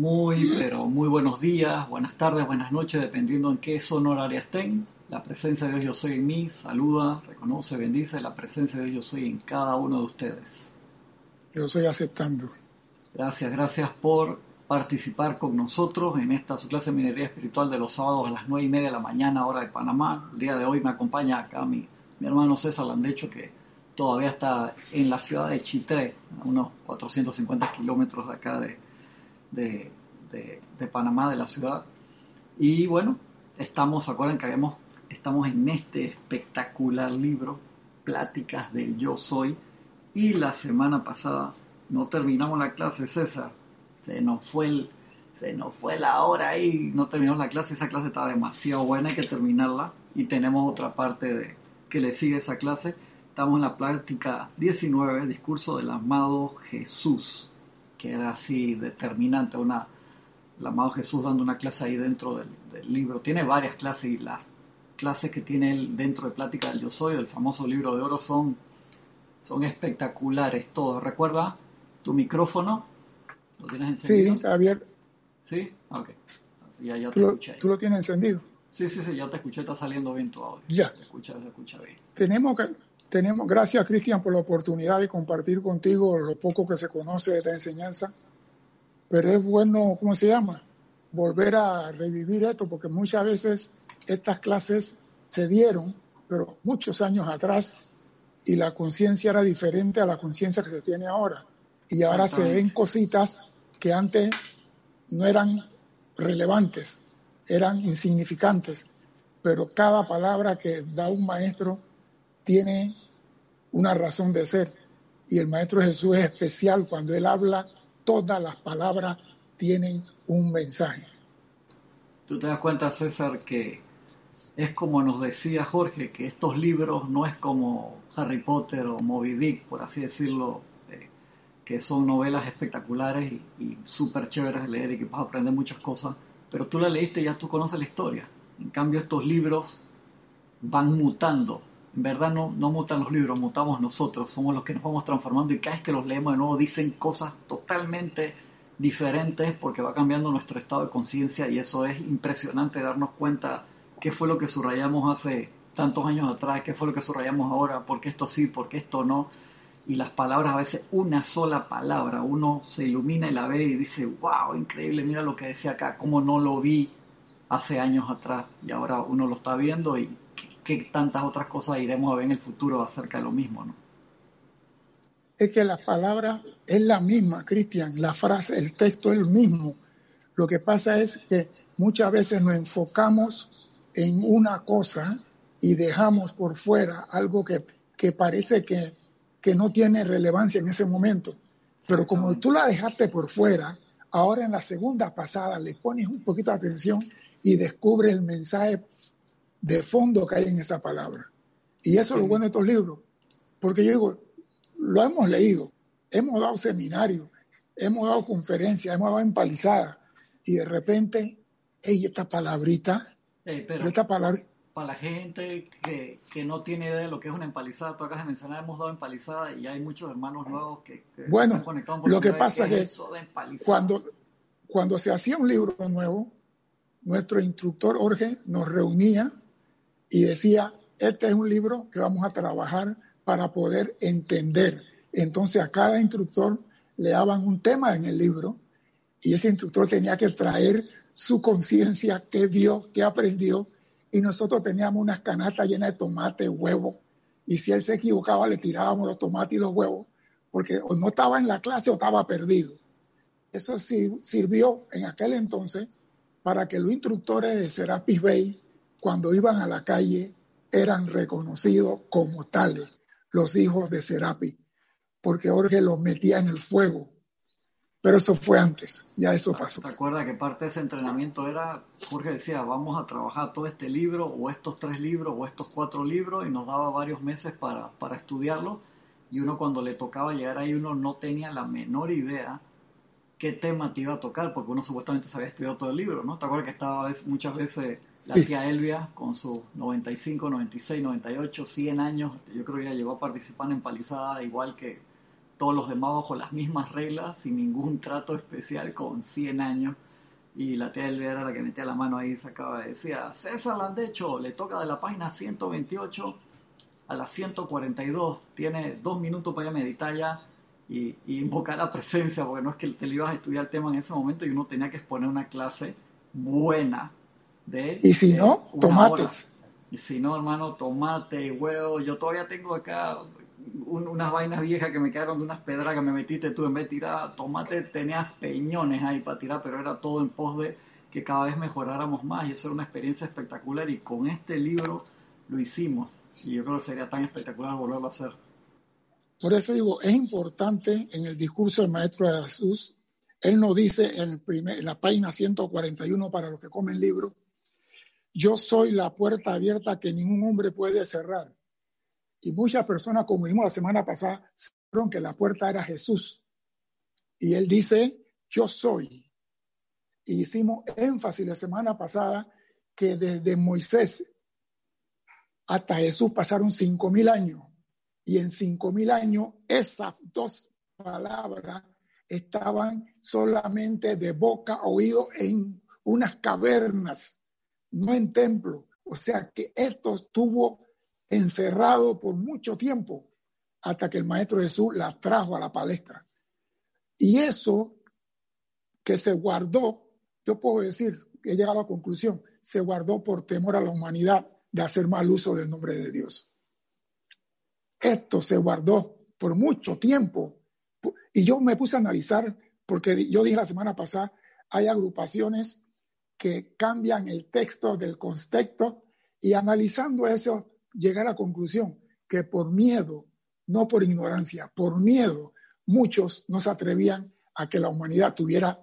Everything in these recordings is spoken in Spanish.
Muy, pero muy buenos días, buenas tardes, buenas noches, dependiendo en qué zona horaria estén. La presencia de Dios yo soy en mí, saluda, reconoce, bendice la presencia de Dios yo soy en cada uno de ustedes. Yo estoy aceptando. Gracias, gracias por participar con nosotros en esta su clase de minería espiritual de los sábados a las nueve y media de la mañana, hora de Panamá. El día de hoy me acompaña acá mi, mi hermano César Landecho, que todavía está en la ciudad de Chitré, a unos 450 kilómetros de acá de, de, de, Panamá, de la ciudad. Y bueno, estamos, acuerdan que habíamos, estamos en este espectacular libro, Pláticas del Yo Soy, y la semana pasada no terminamos la clase, César, se nos fue el, se nos fue la hora y no terminamos la clase, esa clase estaba demasiado buena, hay que terminarla, y tenemos otra parte de que le sigue esa clase. Estamos en la práctica 19, discurso del amado Jesús que era así determinante, una, el amado Jesús dando una clase ahí dentro del, libro. Tiene varias clases y las clases que tiene él dentro de Plática del Yo Soy, del famoso libro de oro, son, son espectaculares todos. ¿Recuerda tu micrófono? ¿Lo tienes encendido? Sí, está abierto. ¿Sí? Ok. ya, ya te ¿Tú, escuché. ¿Tú lo tienes encendido? Sí, sí, sí, ya te escuché, está saliendo bien tu audio. Ya. Se escucha, se escucha bien. Tenemos que tenemos, gracias Cristian por la oportunidad de compartir contigo lo poco que se conoce de esta enseñanza, pero es bueno, ¿cómo se llama? Volver a revivir esto, porque muchas veces estas clases se dieron, pero muchos años atrás, y la conciencia era diferente a la conciencia que se tiene ahora. Y ahora se ven cositas que antes no eran relevantes, eran insignificantes, pero cada palabra que da un maestro tiene una razón de ser. Y el Maestro Jesús es especial cuando Él habla, todas las palabras tienen un mensaje. Tú te das cuenta, César, que es como nos decía Jorge, que estos libros no es como Harry Potter o Moby Dick, por así decirlo, eh, que son novelas espectaculares y, y súper chéveres de leer y que vas a aprender muchas cosas, pero tú la leíste y ya tú conoces la historia. En cambio, estos libros van mutando en verdad no, mutan los libros, mutamos nosotros, somos los que nos vamos transformando y cada vez que los leemos de nuevo dicen cosas totalmente diferentes porque va cambiando nuestro estado de conciencia y eso es impresionante darnos cuenta qué fue lo que subrayamos hace tantos años atrás, qué fue lo que subrayamos ahora, por qué esto sí, por qué esto no. Y las palabras, a veces una sola palabra, uno se ilumina y la ve y dice, wow, increíble, mira lo que decía acá, cómo no lo vi hace años atrás y ahora uno lo está viendo y qué tantas otras cosas iremos a ver en el futuro acerca de lo mismo, ¿no? Es que la palabra es la misma, Cristian, la frase, el texto es el mismo. Lo que pasa es que muchas veces nos enfocamos en una cosa y dejamos por fuera algo que, que parece que, que no tiene relevancia en ese momento. Pero como tú la dejaste por fuera, ahora en la segunda pasada le pones un poquito de atención y descubres el mensaje de fondo que hay en esa palabra. Y eso es lo bueno de estos libros, porque yo digo, lo hemos leído, hemos dado seminarios, hemos dado conferencias, hemos dado empalizadas, y de repente, hey, esta palabrita, esta palabra... Para la gente que, no tiene idea de lo que es una empalizada, tú acabas de mencionar, hemos dado empalizada y hay muchos hermanos nuevos que, bueno, están conectados. Lo que pasa es que cuando, cuando se hacía un libro nuevo, nuestro instructor Jorge nos reunía y decía, este es un libro que vamos a trabajar para poder entender. Entonces a cada instructor le daban un tema en el libro y ese instructor tenía que traer su conciencia, qué vio, qué aprendió, y nosotros teníamos unas canastas llenas de tomate, huevo, y si él se equivocaba le tirábamos los tomates y los huevos, porque o no estaba en la clase o estaba perdido. Eso sí, sirvió en aquel entonces para que los instructores de Serapis Bay cuando iban a la calle eran reconocidos como tales, los hijos de Serapi, porque Jorge los metía en el fuego. Pero eso fue antes, ya eso pasó. ¿Te acuerdas que parte de ese entrenamiento era, Jorge decía, vamos a trabajar todo este libro, o estos tres libros, o estos cuatro libros, y nos daba varios meses para, para estudiarlo, y uno cuando le tocaba llegar ahí, uno no tenía la menor idea qué tema te iba a tocar, porque uno supuestamente se había estudiado todo el libro, ¿no? ¿Te acuerdas que estaba muchas veces la tía Elvia con sus 95, 96, 98, 100 años? Yo creo que ella llegó a participar en Palizada igual que, todos los demás bajo las mismas reglas, sin ningún trato especial, con 100 años. Y la tía Elvira era la que metía la mano ahí y sacaba, decía, César Landecho, le toca de la página 128 a la 142, tiene dos minutos para ir a meditar ya y, invocar la presencia, porque no es que te le ibas a estudiar el tema en ese momento y uno tenía que exponer una clase buena de... Y si no, tomates. Y si no, hermano, tomate, huevo. Yo todavía tengo acá unas vainas viejas que me quedaron de unas pedras que me metiste tú. En vez de tirar tomate, tenías peñones ahí para tirar, pero era todo en pos de que cada vez mejoráramos más. Y eso era una experiencia espectacular. Y con este libro lo hicimos. Y yo creo que sería tan espectacular volverlo a hacer. Por eso digo, es importante en el discurso del Maestro de Jesús, él nos dice en, en la página 141 para los que comen libro, yo soy la puerta abierta que ningún hombre puede cerrar. Y muchas personas, como vimos la semana pasada, sabieron que la puerta era Jesús. Y él dice, yo soy. Y hicimos énfasis la semana pasada que desde Moisés hasta Jesús pasaron cinco mil años y en cinco mil años esas dos palabras estaban solamente de boca oído en unas cavernas, no en templo. O sea que esto estuvo encerrado por mucho tiempo hasta que el Maestro Jesús la trajo a la palestra. Y eso que se guardó, yo puedo decir he llegado a la conclusión, se guardó por temor a la humanidad de hacer mal uso del nombre de Dios. Esto se guardó por mucho tiempo. Y yo me puse a analizar, porque yo dije la semana pasada, hay agrupaciones que cambian el texto del contexto y analizando eso llegué a la conclusión que por miedo, no por ignorancia, por miedo, muchos no se atrevían a que la humanidad tuviera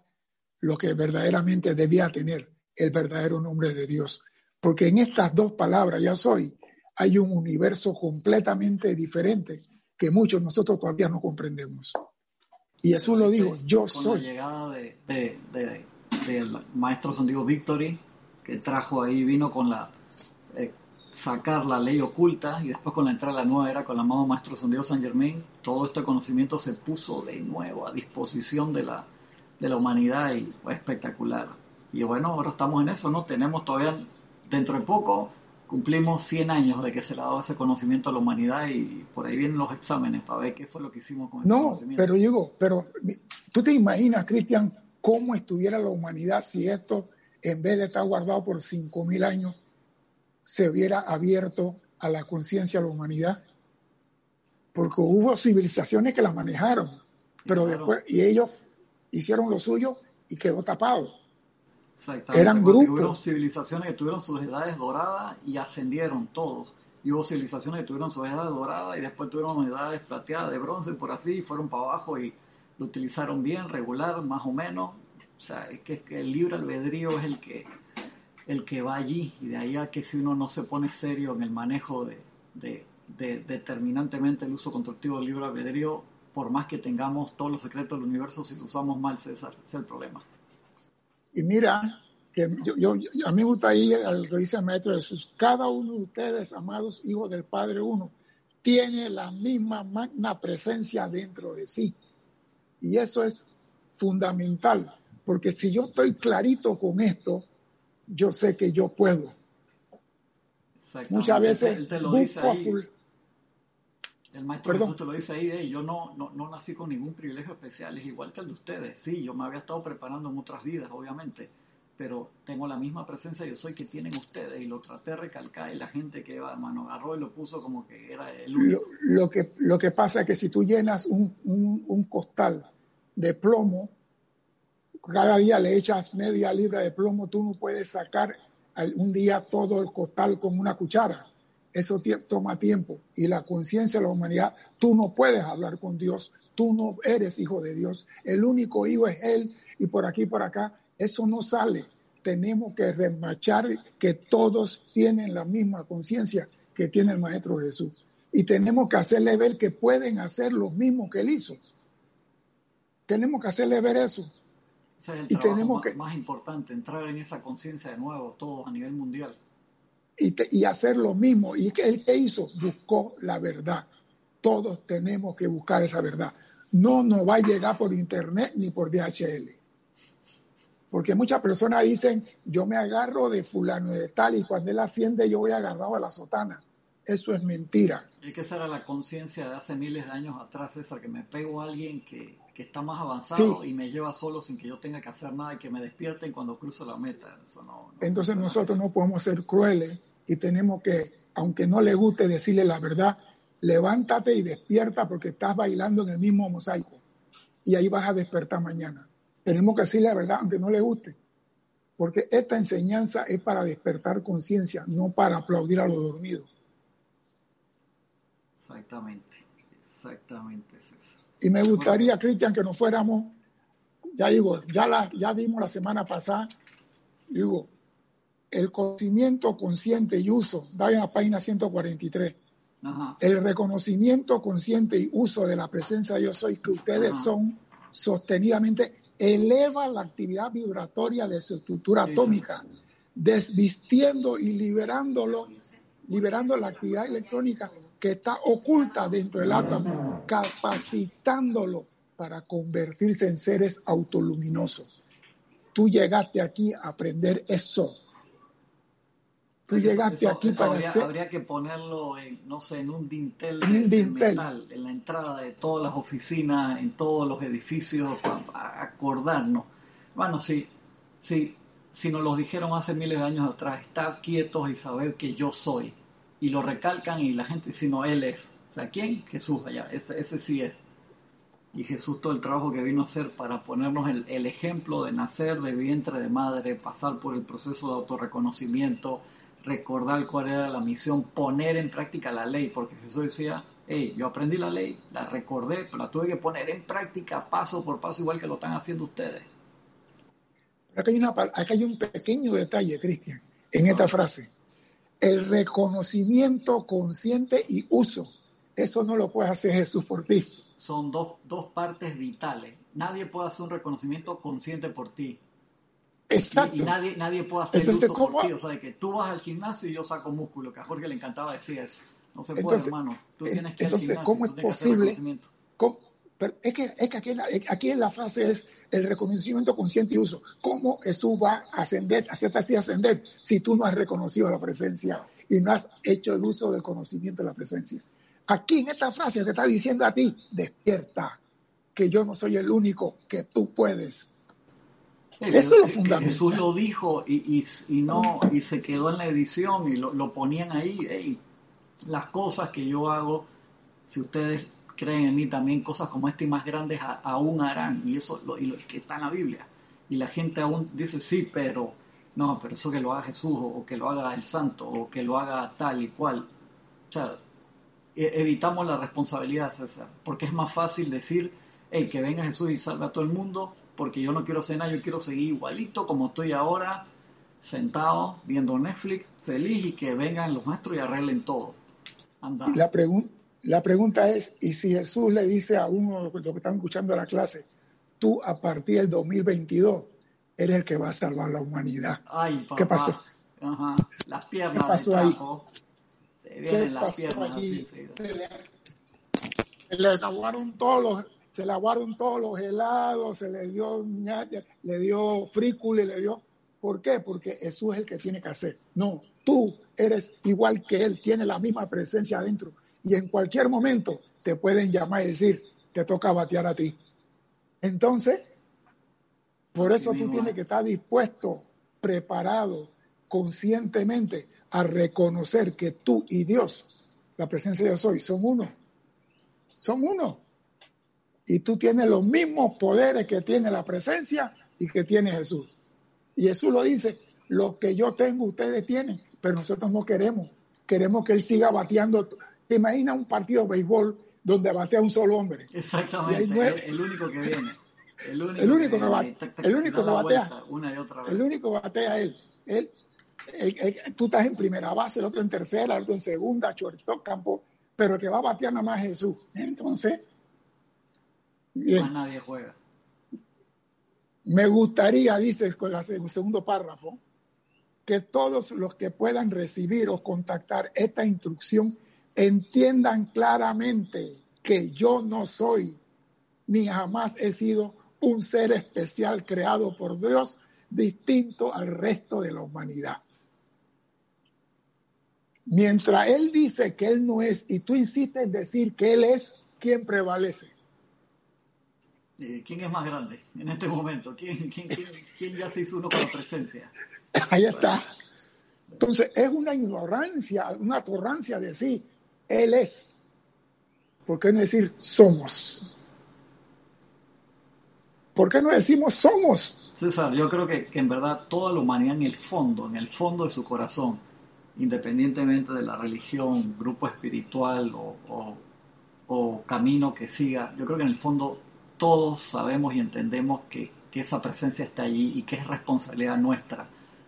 lo que verdaderamente debía tener, el verdadero nombre de Dios. Porque en estas dos palabras, ya soy, hay un universo completamente diferente que muchos nosotros todavía no comprendemos. Y Jesús lo dijo, yo soy. Con la llegada de, del maestro Santiago Victory, que trajo ahí, vino con la eh, sacar la ley oculta y después con la entrada a la nueva era con la amado maestro Santiago San Germain, todo este conocimiento se puso de nuevo a disposición de la, de la humanidad y fue espectacular. Y bueno, ahora estamos en eso, ¿no? Tenemos todavía, dentro de poco, cumplimos 100 años de que se le ha dado ese conocimiento a la humanidad y por ahí vienen los exámenes para ver qué fue lo que hicimos con ese no, conocimiento. pero digo, pero tú te imaginas, Cristian, cómo estuviera la humanidad si esto, en vez de estar guardado por 5.000 años, se hubiera abierto a la conciencia de la humanidad. Porque hubo civilizaciones que la manejaron, pero después, y ellos hicieron lo suyo y quedó tapado. Eran grupos. Hubo civilizaciones que tuvieron sus edades doradas y ascendieron todos. Y hubo civilizaciones que tuvieron sus edades doradas y después tuvieron edades plateadas de bronce por así y fueron para abajo y lo utilizaron bien, regular, más o menos. O sea, es que, el libre albedrío es el que, el que va allí y de ahí a que si uno no se pone serio en el manejo de, de, de determinantemente el uso constructivo del libre albedrío, por más que tengamos todos los secretos del universo, si lo usamos mal, César, es el problema. Y mira, que yo, a mí me gusta ahí lo que dice el Maestro Jesús, cada uno de ustedes, amados hijos del Padre uno, tiene la misma magna presencia dentro de sí. Y eso es fundamental, porque si yo estoy clarito con esto, yo sé que yo puedo. Muchas veces él te lo dice ahí. El maestro Jesús te lo dice ahí, yo no, no, no, nací con ningún privilegio especial, es igual que el de ustedes. Sí, yo me había estado preparando en otras vidas, obviamente, pero tengo la misma presencia yo soy que tienen ustedes y lo traté de recalcar y la gente que mano, agarró y lo puso como que era el único. Lo, que, lo que pasa es que si tú llenas un, un, costal de plomo, cada día le echas media libra de plomo, tú no puedes sacar un día todo el costal con una cuchara eso toma tiempo. Y la conciencia de la humanidad, tú no puedes hablar con Dios, tú no eres hijo de Dios, el único hijo es Él y por aquí por acá, eso no sale. Tenemos que remachar que todos tienen la misma conciencia que tiene el Maestro Jesús. Y tenemos que hacerle ver que pueden hacer lo mismo que Él hizo. Tenemos que hacerle ver eso. y tenemos que... más importante, entrar en esa conciencia de nuevo, todos a nivel mundial y, hacer lo mismo. ¿Y él qué hizo? Buscó la verdad. Todos tenemos que buscar esa verdad. no nos va a llegar por internet ni por DHL. Porque muchas personas dicen, yo me agarro de fulano de tal y cuando él asciende yo voy agarrado a la sotana. Eso es mentira. Es que esa era la conciencia de hace miles de años atrás, esa que me pego a alguien que, está más avanzado y me lleva solo sin que yo tenga que hacer nada y que me despierten cuando cruzo la meta. Entonces nosotros no podemos ser crueles y tenemos que, aunque no le guste decirle la verdad, levántate y despierta porque estás bailando en el mismo mosaico y ahí vas a despertar mañana. Tenemos que decirle la verdad aunque no le guste, porque esta enseñanza es para despertar conciencia, no para aplaudir a los dormidos. Exactamente, exactamente, César. Y me gustaría, Cristian, que nos fuéramos, ya digo, ya, la, ya dimos la semana pasada, digo, el conocimiento consciente y uso, da en la página 143. El reconocimiento consciente y uso de la presencia de yo soy que ustedes son sostenidamente eleva la actividad vibratoria de su estructura atómica, desvistiendo y liberándolo, liberando la actividad electrónica que está oculta dentro del átomo, capacitándolo para convertirse en seres autoluminosos. Tú llegaste aquí a aprender eso. Tú llegaste aquí para habría, hacer... Habría que ponerlo, en, no sé, en un dintel, en metal, en la entrada de todas las oficinas, en todos los edificios, para acordarnos. Bueno, sí, sí, si nos lo dijeron hace miles de años atrás, estar quietos y saber que yo soy y lo recalcan y la gente dice, no, Él es. O sea, ¿quién? Jesús allá, ese, ese sí es. Y Jesús todo el trabajo que vino a hacer para ponernos el, el ejemplo de nacer de vientre de madre, pasar por el proceso de autorreconocimiento, recordar cuál era la misión, poner en práctica la ley, porque Jesús decía, hey, yo aprendí la ley, la recordé, pero la tuve que poner en práctica paso por paso, igual que lo están haciendo ustedes. Acá hay, una, acá hay un pequeño detalle, Cristian, en esta frase el reconocimiento consciente y uso. Eso no lo puede hacer Jesús por ti. Son dos, dos partes vitales. Nadie puede hacer un reconocimiento consciente por ti. Exacto. Y, nadie, nadie puede hacer uso por ti. O sea, que tú vas al gimnasio y yo saco músculo, que a Jorge le encantaba decir eso. No se puede, hermano. Tú tienes que entonces, al gimnasio, ¿cómo es posible? ¿cómo, pero es que, es que aquí, en la, aquí en la frase es el reconocimiento consciente y uso. ¿Cómo Jesús va a ascender, a hacerte ascender si tú no has reconocido la presencia y no has hecho el uso del conocimiento de la presencia? Aquí en esta frase te está diciendo a ti, despierta, que yo no soy el único, que tú puedes. Eso es lo fundamental. Jesús lo dijo y, y, no, y se quedó en la edición y lo, lo ponían ahí. las cosas que yo hago, si ustedes creen en mí también cosas como esta y más grandes aún harán. Y eso lo, y lo, que está en la Biblia. Y la gente aún dice, sí, pero no, pero eso que lo haga Jesús o, que lo haga el santo o que lo haga tal y cual. O sea, e, evitamos la responsabilidad, César, porque es más fácil decir, hey, que venga Jesús y salve a todo el mundo, porque yo no quiero cenar, yo quiero seguir igualito como estoy ahora, sentado, viendo Netflix, feliz y que vengan los maestros y arreglen todo. Anda. La, pregunta la pregunta es, ¿y si Jesús le dice a uno de los que están escuchando la clase, tú a partir del 2022 eres el que va a salvar la humanidad? ¿Qué pasó? Ajá. Las piernas ¿Qué pasó ahí? Se vienen las piernas. se, le, aguaron todos los, se le aguaron todos los helados, se le dio le dio frícula, le dio. ¿Por qué? Porque Jesús es el que tiene que hacer. No, tú eres igual que Él, tiene la misma presencia adentro y en cualquier momento te pueden llamar y decir, te toca batear a ti. Entonces, por eso tú tienes que estar dispuesto, preparado, conscientemente a reconocer que tú y Dios, la presencia de Dios hoy, son uno. Son uno. Y tú tienes los mismos poderes que tiene la presencia y que tiene Jesús. Y Jesús lo dice, lo que yo tengo ustedes tienen, pero nosotros no queremos. Queremos que Él siga bateando ¿Te imaginas un partido de béisbol donde batea un solo hombre? Exactamente, el, único que viene. El único, el único que, batea. El único que batea. Una y otra vez. El único que batea él. él, tú estás en primera base, el otro en tercera, el otro en segunda, shortstop, campo, pero el que va a batear nada más Jesús. Entonces, bien. Más nadie juega. Me gustaría, dices con el segundo párrafo, que todos los que puedan recibir o contactar esta instrucción entiendan claramente que yo no soy ni jamás he sido un ser especial creado por Dios distinto al resto de la humanidad. Mientras Él dice que Él no es y tú insistes en decir que Él es, ¿quién prevalece? Eh, ¿Quién es más grande en este momento? ¿Quién, ya se hizo uno con la presencia? Ahí está. Entonces, es una ignorancia, una torrancia decir, Él es. ¿Por qué no decir somos? ¿Por qué no decimos somos? César, yo creo que, en verdad toda la humanidad en el fondo, en el fondo de su corazón, independientemente de la religión, grupo espiritual o, o camino que siga, yo creo que en el fondo todos sabemos y entendemos que, esa presencia está allí y que es responsabilidad nuestra.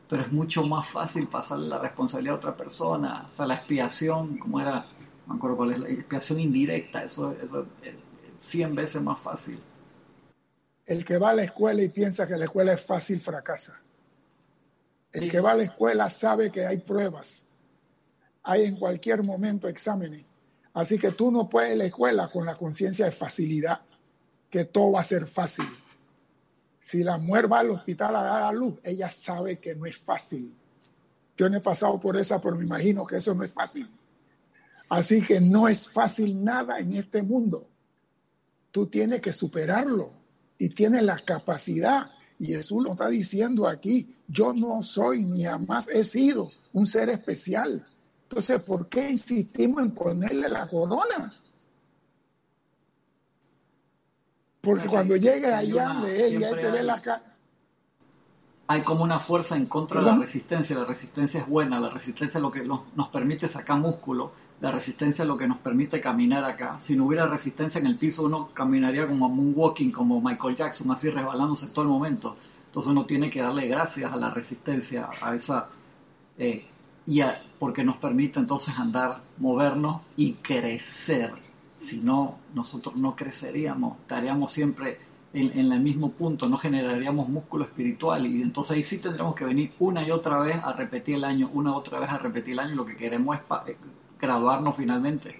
Pero es mucho más fácil pasarle la responsabilidad a otra persona. O sea, la expiación, como era, no me acuerdo cuál es, la expiación indirecta, eso, eso es 100 veces más fácil. El que va a la escuela y piensa que la escuela es fácil fracasa. El que va a la escuela sabe que hay pruebas. Hay en cualquier momento exámenes. Así que tú no puedes ir a la escuela con la conciencia de facilidad que todo va a ser fácil. Si la mujer va al hospital a dar a luz, ella sabe que no es fácil. Yo no he pasado por esa, pero me imagino que eso no es fácil. Así que no es fácil nada en este mundo. Tú tienes que superarlo y tienes la capacidad. Y Jesús lo está diciendo aquí, yo no soy ni jamás he sido un ser especial. Entonces, ¿por qué insistimos en ponerle la corona? Porque cuando llegue allá de él y ahí te ve la cara. Hay como una fuerza en contra de la resistencia. La resistencia es buena. La resistencia es lo que nos, permite sacar músculo. La resistencia es lo que nos permite caminar acá. Si no hubiera resistencia en el piso, uno caminaría como moonwalking, como Michael Jackson, así resbalándose todo el momento. Entonces uno tiene que darle gracias a la resistencia, a esa. Eh, y porque nos permite entonces andar, movernos y crecer si no, nosotros no creceríamos, estaríamos siempre en, el mismo punto, no generaríamos músculo espiritual y entonces ahí sí tendríamos que venir una y otra vez a repetir el año, una y otra vez a repetir el año, lo que queremos es eh, graduarnos finalmente.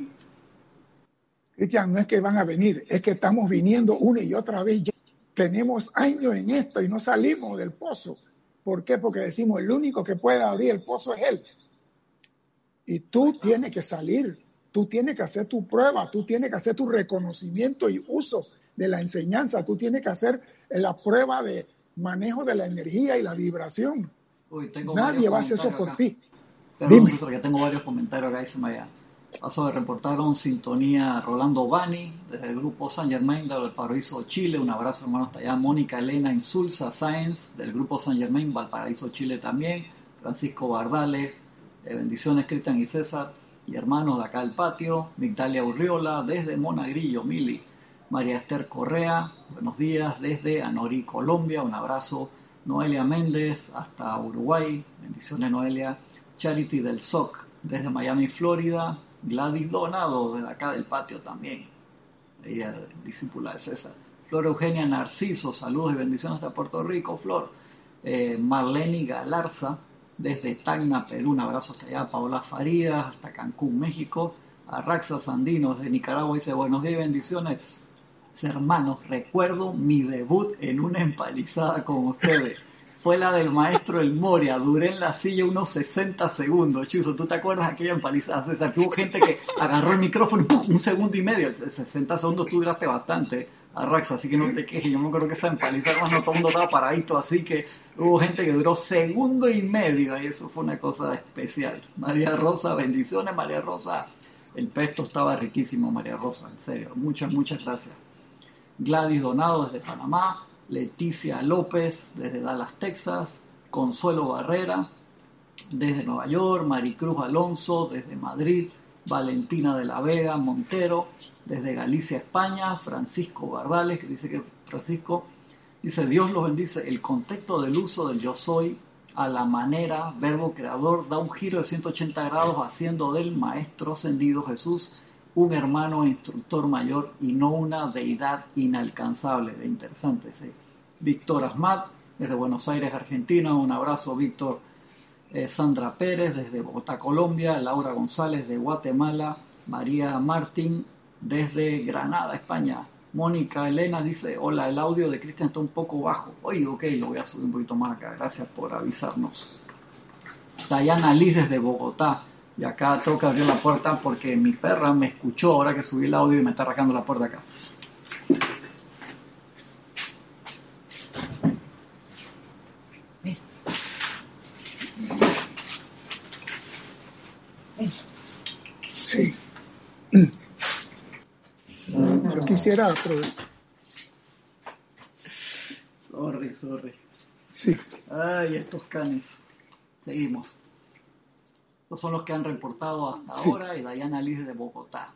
Cristian, no es que van a venir, es que estamos viniendo una y otra vez. tenemos años en esto y no salimos del pozo. ¿Por qué? Porque decimos, el único que puede abrir el pozo es Él. Y tú tienes que salir Tú tienes que hacer tu prueba, tú tienes que hacer tu reconocimiento y uso de la enseñanza, tú tienes que hacer la prueba de manejo de la energía y la vibración. Nadie va a hacer eso por ti. Perdón, Dime. ya tengo varios comentarios acá, dice Maya. Paso de reportaron sintonía Rolando Bani, desde el grupo San Germain del Valparaíso, Chile. Un abrazo, hermano, hasta allá. Mónica Elena Insulza Sáenz, del grupo San Germain, Valparaíso, Chile también. Francisco Bardales, bendiciones, Cristian y César y hermanos de acá del patio, Migdalia Urriola, desde Monagrillo, Mili, María Esther Correa, buenos días, desde Anorí, Colombia, un abrazo, Noelia Méndez, hasta Uruguay, bendiciones Noelia, Charity del SOC, desde Miami, Florida, Gladys Donado, desde acá del patio también, ella discípula de César, Flor Eugenia Narciso, saludos y bendiciones de Puerto Rico, Flor, eh, Marlene Galarza, desde Tacna, Perú, un abrazo hasta allá, Paola Farías, hasta Cancún, México, a Raxa Sandino de Nicaragua dice buenos días y bendiciones. Hermanos, recuerdo mi debut en una empalizada con ustedes. Fue la del maestro El Moria, duré en la silla unos 60 segundos. Chuso, ¿tú te acuerdas de aquella empalizada, César? hubo gente que agarró el micrófono y un segundo y medio. 60 segundos tú duraste bastante así que no te quejes. Yo me acuerdo que esa empalizada, no todo el mundo estaba paradito, así que Hubo gente que duró segundo y medio y eso fue una cosa especial. María Rosa, bendiciones María Rosa. El pesto estaba riquísimo, María Rosa, en serio. Muchas, muchas gracias. Gladys Donado desde Panamá. Leticia López desde Dallas, Texas. Consuelo Barrera desde Nueva York. Maricruz Alonso desde Madrid. Valentina de la Vega Montero desde Galicia, España. Francisco Bardales, que dice que Francisco Dice, Dios lo bendice. El contexto del uso del yo soy a la manera, verbo creador, da un giro de 180 grados haciendo del Maestro ascendido Jesús un hermano e instructor mayor y no una deidad inalcanzable. De interesante, sí. Víctor Asmat, desde Buenos Aires, Argentina. Un abrazo, Víctor. Eh, Sandra Pérez, desde Bogotá, Colombia. Laura González, de Guatemala. María Martín, desde Granada, España. Mónica Elena dice, hola, el audio de Cristian está un poco bajo. Oye, ok, lo voy a subir un poquito más acá. Gracias por avisarnos. Dayana Liz desde Bogotá. Y acá que abrir la puerta porque mi perra me escuchó ahora que subí el audio y me está arrancando la puerta acá. Sí. Quisiera Sorry, sorry. Sí. Ay, estos canes. Seguimos. Estos son los que han reportado hasta ahora y Dayana Liz de Bogotá.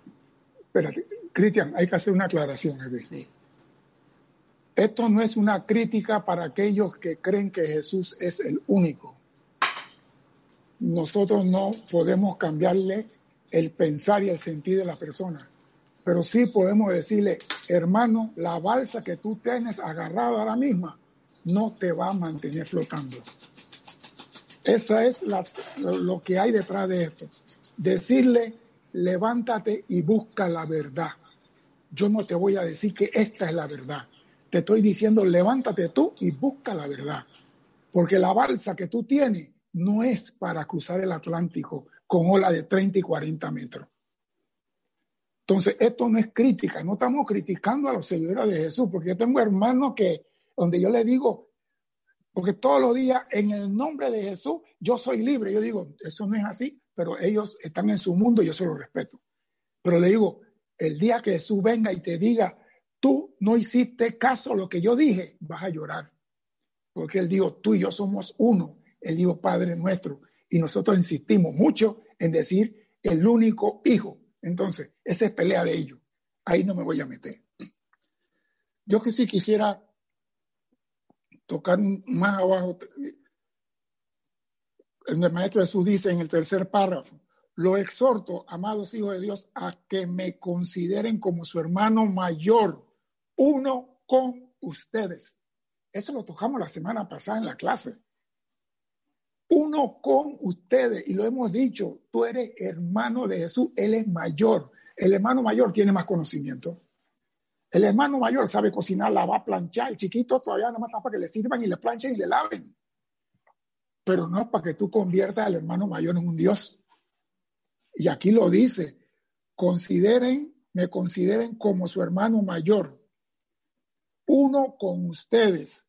Espérate, Cristian, hay que hacer una aclaración. Esto no es una crítica para aquellos que creen que Jesús es el único. Nosotros no podemos cambiarle el pensar y el sentir de la persona, pero sí podemos decirle, hermano, la balsa que tú tienes agarrada a la misma no te va a mantener flotando. Esa es lo que hay detrás de esto. Decirle, levántate y busca la verdad. Yo no te voy a decir que esta es la verdad. Te estoy diciendo, levántate tú y busca la verdad. Porque la balsa que tú tienes no es para cruzar el Atlántico con ola de 30 y 40 metros. Entonces, esto no es crítica, no estamos criticando a los seguidores de Jesús, porque yo tengo hermanos que, donde yo le digo, porque todos los días en el nombre de Jesús yo soy libre. Yo digo, eso no es así, pero ellos están en su mundo y yo se lo respeto. Pero le digo, el día que Jesús venga y te diga, tú no hiciste caso a lo que yo dije, vas a llorar. Porque él dijo, tú y yo somos uno. Él dijo, Padre nuestro. Y nosotros insistimos mucho en decir el único hijo. Entonces, esa es pelea de ellos. Ahí no me voy a meter. Yo que sí quisiera tocar más abajo, el maestro Jesús dice en el tercer párrafo, lo exhorto, amados hijos de Dios, a que me consideren como su hermano mayor, uno con ustedes. Eso lo tocamos la semana pasada en la clase. Uno con ustedes, y lo hemos dicho, tú eres hermano de Jesús, Él es mayor. El hermano mayor tiene más conocimiento. El hermano mayor sabe cocinar, la va a planchar. El chiquito todavía no más está para que le sirvan y le planchen y le laven. Pero no es para que tú conviertas al hermano mayor en un Dios. Y aquí lo dice, consideren, me consideren como su hermano mayor, uno con ustedes.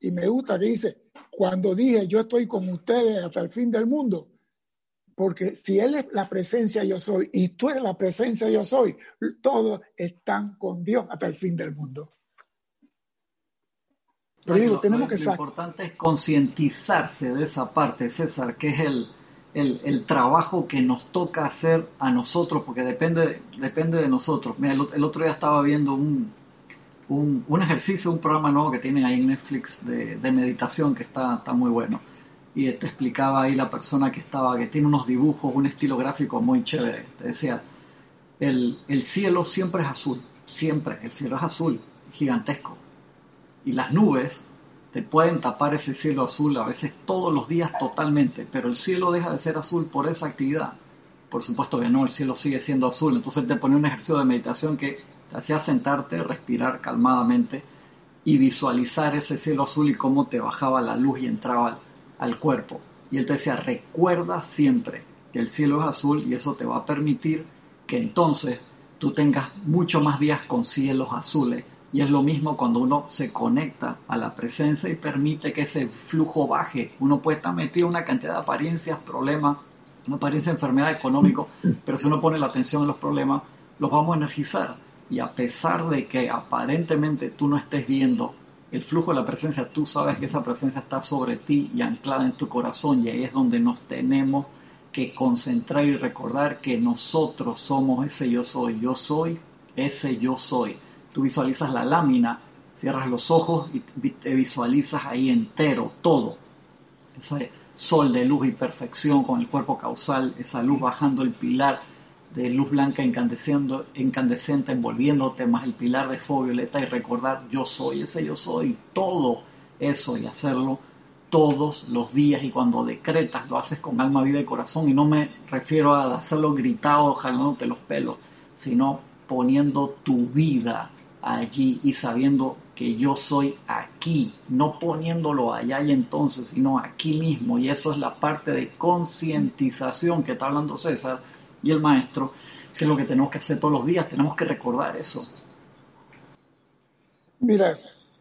Y me gusta que dice, cuando dije yo estoy con ustedes hasta el fin del mundo, porque si Él es la presencia yo soy y tú eres la presencia yo soy, todos están con Dios hasta el fin del mundo. Pero digo, tenemos que lo importante es concientizarse de esa parte, César, que es el, el, trabajo que nos toca hacer a nosotros, porque depende, depende de nosotros. Mira, el, otro día estaba viendo un, un, un, ejercicio, un programa nuevo que tienen ahí en Netflix de, meditación que está, está muy bueno y te explicaba ahí la persona que estaba, que tiene unos dibujos, un estilo gráfico muy chévere. Te decía, el, el cielo siempre es azul, siempre, el cielo es azul, gigantesco. Y las nubes te pueden tapar ese cielo azul a veces todos los días totalmente, pero el cielo deja de ser azul por esa actividad. Por supuesto que no, el cielo sigue siendo azul. Entonces te ponía un ejercicio de meditación que te hacía sentarte, respirar calmadamente y visualizar ese cielo azul y cómo te bajaba la luz y entraba al cuerpo. Y él te decía, recuerda siempre que el cielo es azul y eso te va a permitir que entonces tú tengas mucho más días con cielos azules. Y es lo mismo cuando uno se conecta a la presencia y permite que ese flujo baje. Uno puede estar metido en una cantidad de apariencias, problemas, una apariencia de enfermedad económico, pero si uno pone la atención en los problemas, los vamos a energizar. Y a pesar de que aparentemente tú no estés viendo el flujo de la presencia, tú sabes que esa presencia está sobre ti y anclada en tu corazón y ahí es donde nos tenemos que concentrar y recordar que nosotros somos ese yo soy, yo soy ese yo soy. Tú visualizas la lámina, cierras los ojos y te visualizas ahí entero, todo. Ese sol de luz y perfección con el cuerpo causal, esa luz bajando el pilar de luz blanca incandescente, envolviéndote, más el pilar de fuego violeta y recordar yo soy ese yo soy, todo eso y hacerlo todos los días. Y cuando decretas lo haces con alma, vida y corazón. Y no me refiero a hacerlo gritado, jalándote los pelos, sino poniendo tu vida allí y sabiendo que yo soy aquí, no poniéndolo allá y entonces, sino aquí mismo. Y eso es la parte de concientización que está hablando César y el maestro, que es lo que tenemos que hacer todos los días, tenemos que recordar eso. Mira,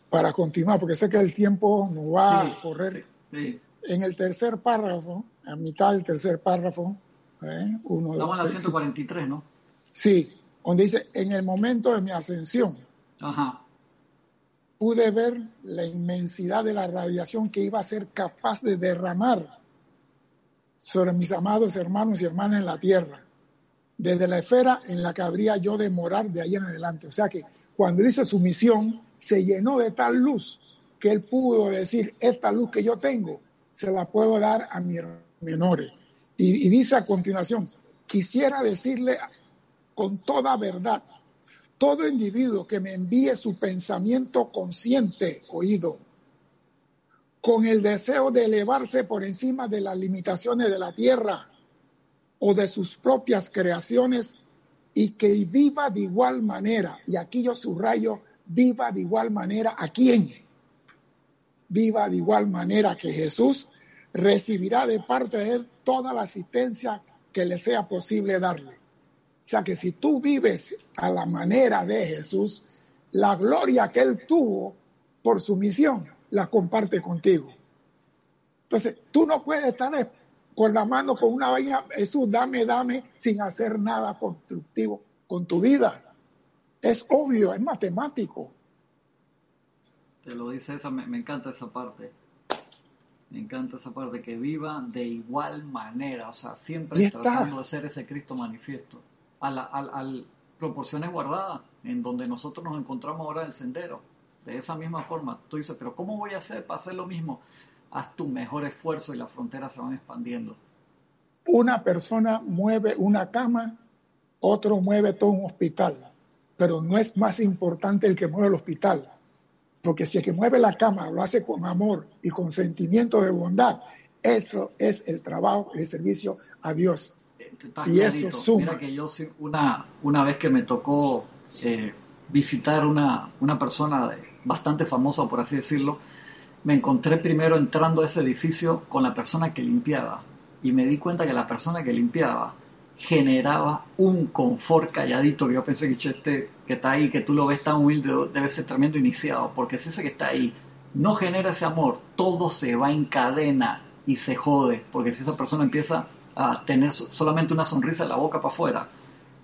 para continuar, porque sé que el tiempo nos va a correr. En el tercer párrafo, a mitad del tercer párrafo, ¿eh? uno Estamos en la 143, ¿no? Sí, donde dice, en el momento de mi ascensión, pude ver la inmensidad de la radiación que iba a ser capaz de derramar sobre mis amados hermanos y hermanas en la tierra, desde la esfera en la que habría yo de morar de ahí en adelante. O sea que cuando hizo su misión, se llenó de tal luz que él pudo decir, esta luz que yo tengo, se la puedo dar a mis menores. Y, y dice a continuación, quisiera decirle con toda verdad todo individuo que me envíe su pensamiento consciente, oído, con el deseo de elevarse por encima de las limitaciones de la tierra o de sus propias creaciones y que viva de igual manera, y aquí yo subrayo, viva de igual manera a quién? Viva de igual manera que Jesús recibirá de parte de él toda la asistencia que le sea posible darle. O sea que si tú vives a la manera de Jesús, la gloria que Él tuvo por su misión la comparte contigo. Entonces, tú no puedes estar con la mano con una vaina, Jesús, dame, dame, sin hacer nada constructivo con tu vida. Es obvio, es matemático. Te lo dice esa, me, encanta esa parte. Me encanta esa parte, que viva de igual manera, o sea, siempre tratando de ser ese Cristo manifiesto a, proporciones guardadas, en donde nosotros nos encontramos ahora en el sendero. De esa misma forma, tú dices, pero ¿cómo voy a hacer para hacer lo mismo? Haz tu mejor esfuerzo y las fronteras se van expandiendo. Una persona mueve una cama, otro mueve todo un hospital, pero no es más importante el que mueve el hospital, porque si el que mueve la cama lo hace con amor y con sentimiento de bondad, eso es el trabajo, el servicio a Dios. y eso suma. Mira que yo una, una vez que me tocó eh, visitar una, una persona bastante famosa, por así decirlo, me encontré primero entrando a ese edificio con la persona que limpiaba y me di cuenta que la persona que limpiaba generaba un confort calladito que yo pensé que este que está ahí, que tú lo ves tan humilde, debe ser tremendo iniciado, porque si ese que está ahí no genera ese amor, todo se va en cadena y se jode, porque si esa persona empieza a tener solamente una sonrisa en la boca para afuera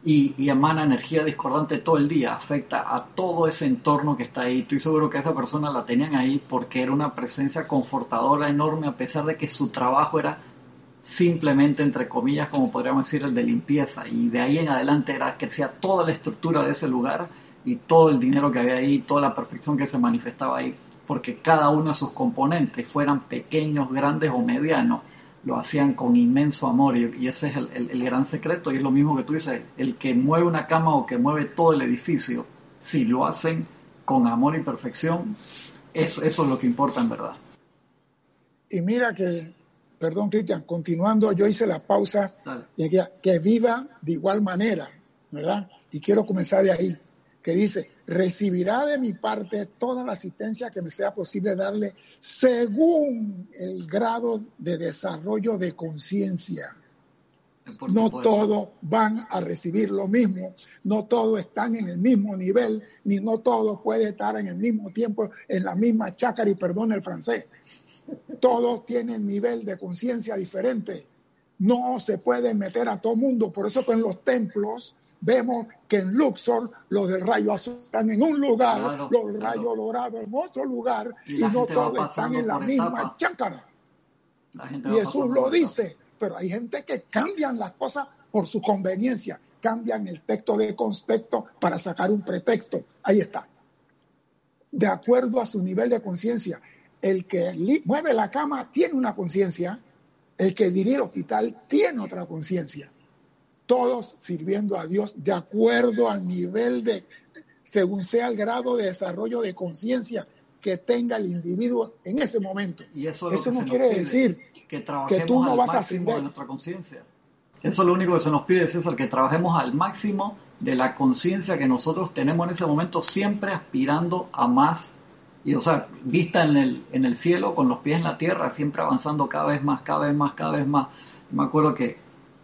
y, emana energía discordante todo el día, afecta a todo ese entorno que está ahí. Estoy seguro que esa persona la tenían ahí porque era una presencia confortadora enorme, a pesar de que su trabajo era simplemente, entre comillas, como podríamos decir, el de limpieza. Y de ahí en adelante era sea toda la estructura de ese lugar y todo el dinero que había ahí, toda la perfección que se manifestaba ahí porque cada uno de sus componentes, fueran pequeños, grandes o medianos, lo hacían con inmenso amor y, ese es el, gran secreto y es lo mismo que tú dices, el que mueve una cama o que mueve todo el edificio, si lo hacen con amor y perfección, eso, eso es lo que importa en verdad. Y mira que, perdón Cristian, continuando, yo hice la pausa y que, que viva de igual manera, ¿verdad? Y quiero comenzar de ahí que dice, recibirá de mi parte toda la asistencia que me sea posible darle según el grado de desarrollo de conciencia. No todos van a recibir lo mismo, no todos están en el mismo nivel, ni no todos pueden estar en el mismo tiempo en la misma chácara, y perdón el francés. Todos tienen nivel de conciencia diferente. No se puede meter a todo mundo, por eso en los templos vemos que en Luxor los del rayo azul están en un lugar, los del rayo dorado en otro lugar, y, no todos están en la misma chácara. Y Jesús lo dice, pero hay gente que cambian las cosas por su conveniencia, cambian el texto de conspecto para sacar un pretexto. Ahí está. De acuerdo a su nivel de conciencia, el que mueve la cama tiene una conciencia, el que dirige el hospital tiene otra conciencia todos sirviendo a Dios de acuerdo al nivel de, según sea el grado de desarrollo de conciencia que tenga el individuo en ese momento. Y eso, no quiere decir que, tú no vas a ascender. nuestra conciencia. Eso es lo único que se nos pide, César, que trabajemos al máximo de la conciencia que nosotros tenemos en ese momento, siempre aspirando a más. Y, o sea, vista en el, en el cielo, con los pies en la tierra, siempre avanzando cada vez más, cada vez más, cada vez más. Me acuerdo que,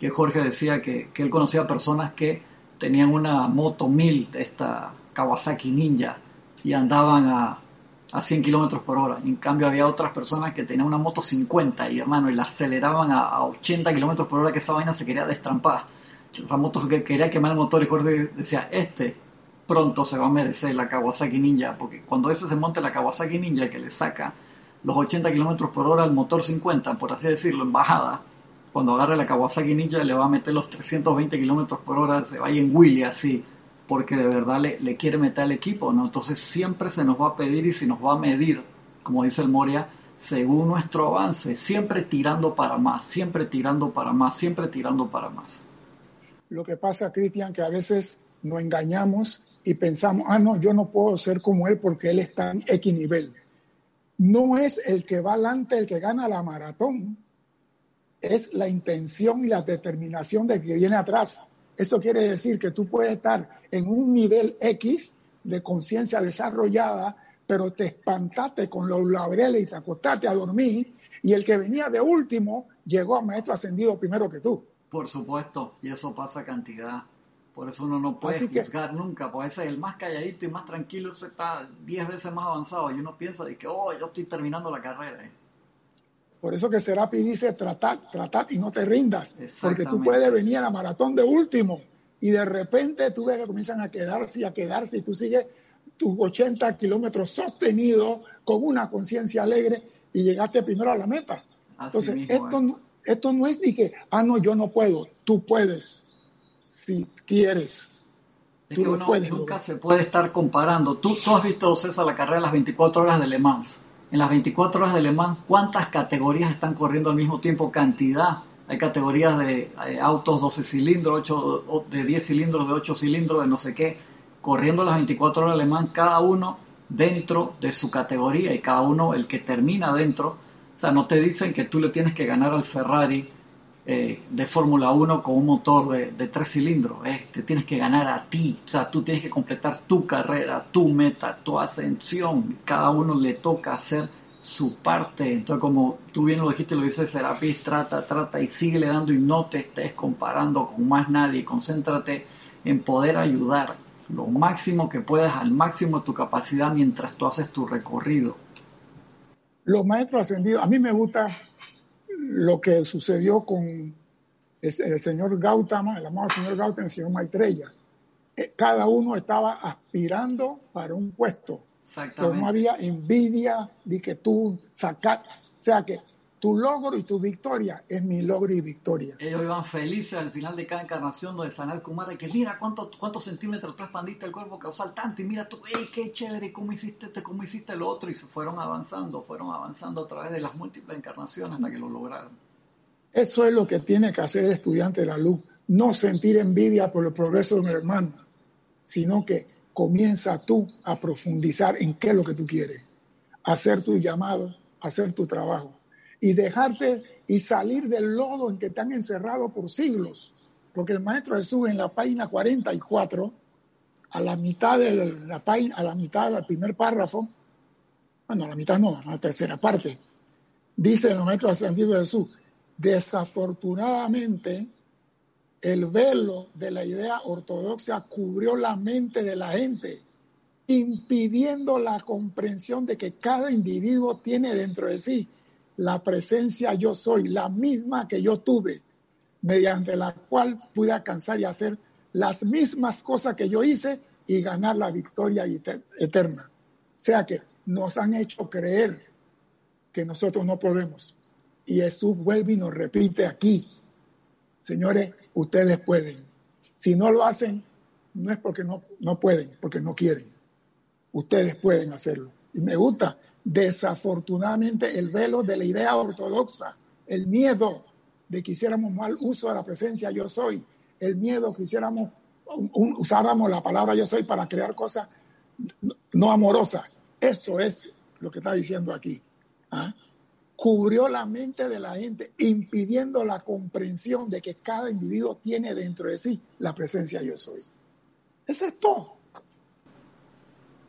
que Jorge decía que, que él conocía personas que tenían una moto 1000 de esta Kawasaki Ninja y andaban a, a 100 kilómetros por hora. En cambio, había otras personas que tenían una moto 50 y, hermano, y la aceleraban a, 80 kilómetros por hora, que esa vaina se quería destrampar. Esa moto que quería quemar el motor y Jorge decía, este pronto se va a merecer la Kawasaki Ninja, porque cuando ese se monte la Kawasaki Ninja que le saca los 80 kilómetros por hora al motor 50, por así decirlo, en bajada, cuando agarre la Kawasaki Ninja le va a meter los 320 kilómetros por hora, se va en Willy así porque de verdad le, quiere meter al equipo, ¿no? Entonces siempre se nos va a pedir y se nos va a medir, como dice el Moria, según nuestro avance, siempre tirando para más, siempre tirando para más, siempre tirando para más. Lo que pasa, Cristian, que a veces nos engañamos y pensamos, ah, no, yo no puedo ser como él porque él está en X nivel. No es el que va adelante el que gana la maratón, es la intención y la determinación del que viene atrás. Eso quiere decir que tú puedes estar en un nivel X de conciencia desarrollada, pero te espantaste con los laureles y te acostaste a dormir, y el que venía de último llegó a maestro ascendido primero que tú. Por supuesto, y eso pasa cantidad. Por eso uno no puede juzgar nunca, porque ese es el más calladito y más tranquilo, está diez veces más avanzado, y uno piensa de que, oh, yo estoy terminando la carrera. Por eso que Serapi dice, tratad, tratad y no te rindas, porque tú puedes venir a la maratón de último y de repente tú ves que comienzan a quedarse y a quedarse y tú sigues tus 80 kilómetros sostenidos con una conciencia alegre y llegaste primero a la meta. Entonces, esto, no, esto no es ni que, ah, no, yo no puedo, tú puedes, si quieres. Es que uno nunca se puede estar comparando. Tú, tú has visto, César, la carrera de las 24 horas de Le Mans en las 24 horas de Le Mans, ¿cuántas categorías están corriendo al mismo tiempo? Cantidad. Hay categorías de eh, autos 12 cilindros, 8, de 10 cilindros, de 8 cilindros, de no sé qué, corriendo las 24 horas de Le Mans, cada uno dentro de su categoría y cada uno el que termina dentro. O sea, no te dicen que tú le tienes que ganar al Ferrari eh, de Fórmula 1 con un motor de, tres cilindros. te tienes que ganar a ti. O sea, tú tienes que completar tu carrera, tu meta, tu ascensión. Cada uno le toca hacer su parte. Entonces, como tú bien lo dijiste, lo dice Serapis, trata, trata y sigue le dando y no te estés comparando con más nadie. Concéntrate en poder ayudar lo máximo que puedas, al máximo de tu capacidad mientras tú haces tu recorrido. Los maestros ascendidos, a mí me gusta lo que sucedió con el, señor Gautama, el amado señor Gautama y el señor Maitreya. Eh, cada uno estaba aspirando para un puesto. Pero no había envidia de que tú. O sea que tu logro y tu victoria es mi logro y victoria. Ellos iban felices al final de cada encarnación de Sanal Kumara, que mira cuánto, cuántos centímetros tú expandiste el cuerpo causal tanto, y mira tú, hey, qué chévere, cómo hiciste este, cómo hiciste lo otro, y se fueron avanzando, fueron avanzando a través de las múltiples encarnaciones hasta que lo lograron. Eso es lo que tiene que hacer el estudiante de la luz, no sentir envidia por el progreso de un hermano, sino que comienza tú a profundizar en qué es lo que tú quieres, hacer tu llamado, hacer tu trabajo y dejarte y salir del lodo en que te han encerrado por siglos. Porque el Maestro Jesús en la página 44, a la mitad de la página, a la mitad del primer párrafo, bueno, a la mitad no, a la tercera parte, dice el Maestro Ascendido Jesús, desafortunadamente el velo de la idea ortodoxa cubrió la mente de la gente, impidiendo la comprensión de que cada individuo tiene dentro de sí la presencia yo soy, la misma que yo tuve, mediante la cual pude alcanzar y hacer las mismas cosas que yo hice y ganar la victoria eterna. O sea que nos han hecho creer que nosotros no podemos. Y Jesús vuelve y nos repite aquí, señores, ustedes pueden. Si no lo hacen, no es porque no, no pueden, porque no quieren. Ustedes pueden hacerlo. Y me gusta desafortunadamente el velo de la idea ortodoxa, el miedo de que hiciéramos mal uso de la presencia yo soy, el miedo que hiciéramos, usáramos la palabra yo soy para crear cosas no amorosas. Eso es lo que está diciendo aquí. ¿ah? cubrió la mente de la gente, impidiendo la comprensión de que cada individuo tiene dentro de sí la presencia yo soy. Eso es todo.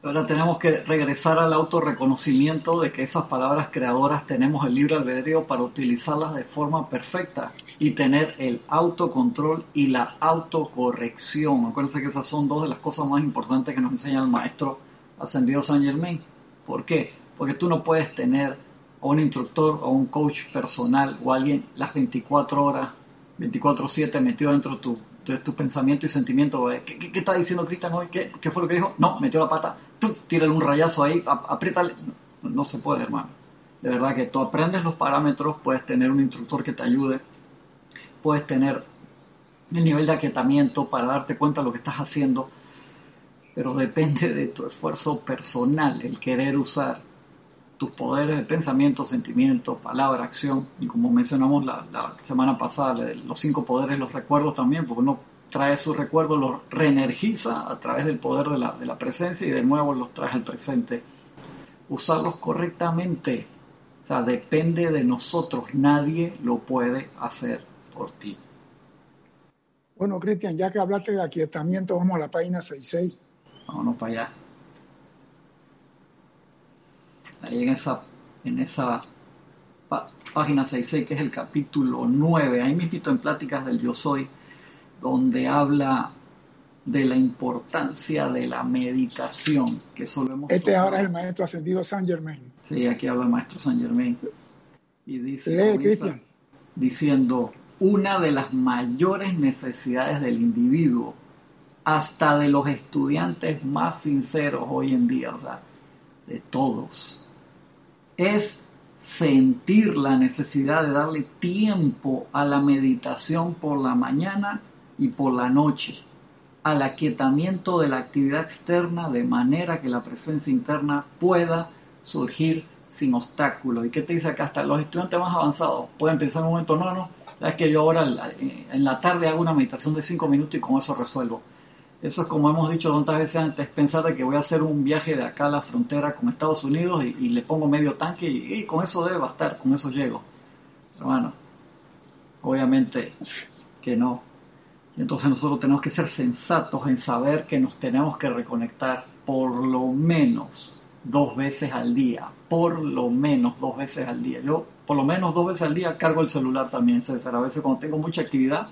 Ahora tenemos que regresar al autorreconocimiento de que esas palabras creadoras tenemos el libre albedrío para utilizarlas de forma perfecta y tener el autocontrol y la autocorrección. Acuérdense que esas son dos de las cosas más importantes que nos enseña el maestro ascendido San Germain. ¿Por qué? Porque tú no puedes tener a un instructor o un coach personal o alguien las 24 horas, 24/7 metido dentro de tu entonces tu pensamiento y sentimiento, eh, ¿qué, está diciendo Cristian hoy? ¿Qué, fue lo que dijo? No, metió la pata, tírale un rayazo ahí, apriétale. No, se puede, hermano. De verdad que tú aprendes los parámetros, puedes tener un instructor que te ayude, puedes tener el nivel de aquietamiento para darte cuenta de lo que estás haciendo, pero depende de tu esfuerzo personal, el querer usar tus poderes de pensamiento, sentimiento, palabra, acción, y como mencionamos la, semana pasada, los cinco poderes, los recuerdos también, porque uno trae sus recuerdos, los reenergiza a través del poder de la, de la presencia y de nuevo los trae al presente. Usarlos correctamente, o sea, depende de nosotros, nadie lo puede hacer por ti. Bueno, Cristian, ya que hablaste de aquietamiento, vamos a la página 66. Vámonos para allá. Ahí en esa, en esa página 66, que es el capítulo 9, ahí me invito en Pláticas del Yo Soy, donde habla de la importancia de la meditación, que solo hemos Este ahora es el maestro ascendido San Germain. Sí, aquí habla el maestro San Germain. Y dice, diciendo, una de las mayores necesidades del individuo, hasta de los estudiantes más sinceros hoy en día, o sea, de todos, es sentir la necesidad de darle tiempo a la meditación por la mañana y por la noche, al aquietamiento de la actividad externa de manera que la presencia interna pueda surgir sin obstáculos. ¿Y qué te dice acá? Hasta los estudiantes más avanzados pueden pensar en un momento, no, no, es que yo ahora en la tarde hago una meditación de cinco minutos y con eso resuelvo. Eso es como hemos dicho tantas veces antes, pensar de que voy a hacer un viaje de acá a la frontera con Estados Unidos y, le pongo medio tanque y, con eso debe bastar, con eso llego. Hermano, obviamente que no. entonces nosotros tenemos que ser sensatos en saber que nos tenemos que reconectar por lo menos dos veces al día, por lo menos dos veces al día. Yo por lo menos dos veces al día cargo el celular también, César. A veces cuando tengo mucha actividad,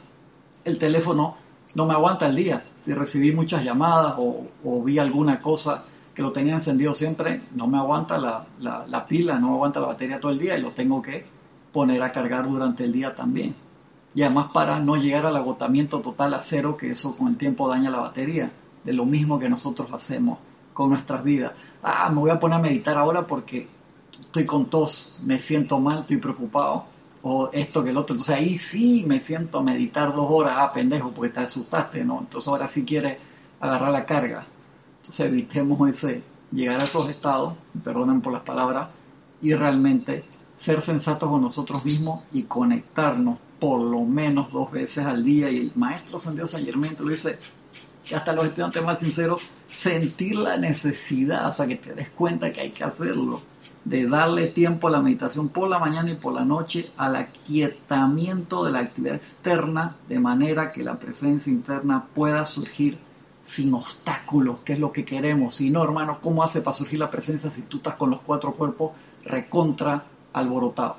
el teléfono no me aguanta el día. Si recibí muchas llamadas o, vi alguna cosa que lo tenía encendido siempre, no me aguanta la, pila, no me aguanta la batería todo el día y lo tengo que poner a cargar durante el día también. Y además para no llegar al agotamiento total a cero, que eso con el tiempo daña la batería, de lo mismo que nosotros hacemos con nuestras vidas. Ah, me voy a poner a meditar ahora porque estoy con tos, me siento mal, estoy preocupado o esto que el otro. Entonces ahí sí me siento a meditar dos horas, ah, pendejo, porque te asustaste, ¿no? Entonces ahora sí quiere agarrar la carga. Entonces evitemos ese, llegar a esos estados, perdonen por las palabras, y realmente ser sensatos con nosotros mismos y conectarnos por lo menos dos veces al día. Y el maestro San Dios San Germán lo dice, hasta los estudiantes más sinceros, sentir la necesidad, o sea, que te des cuenta que hay que hacerlo, de darle tiempo a la meditación por la mañana y por la noche, al aquietamiento de la actividad externa, de manera que la presencia interna pueda surgir sin obstáculos, que es lo que queremos. Si no, hermano, ¿cómo hace para surgir la presencia si tú estás con los cuatro cuerpos recontra alborotados?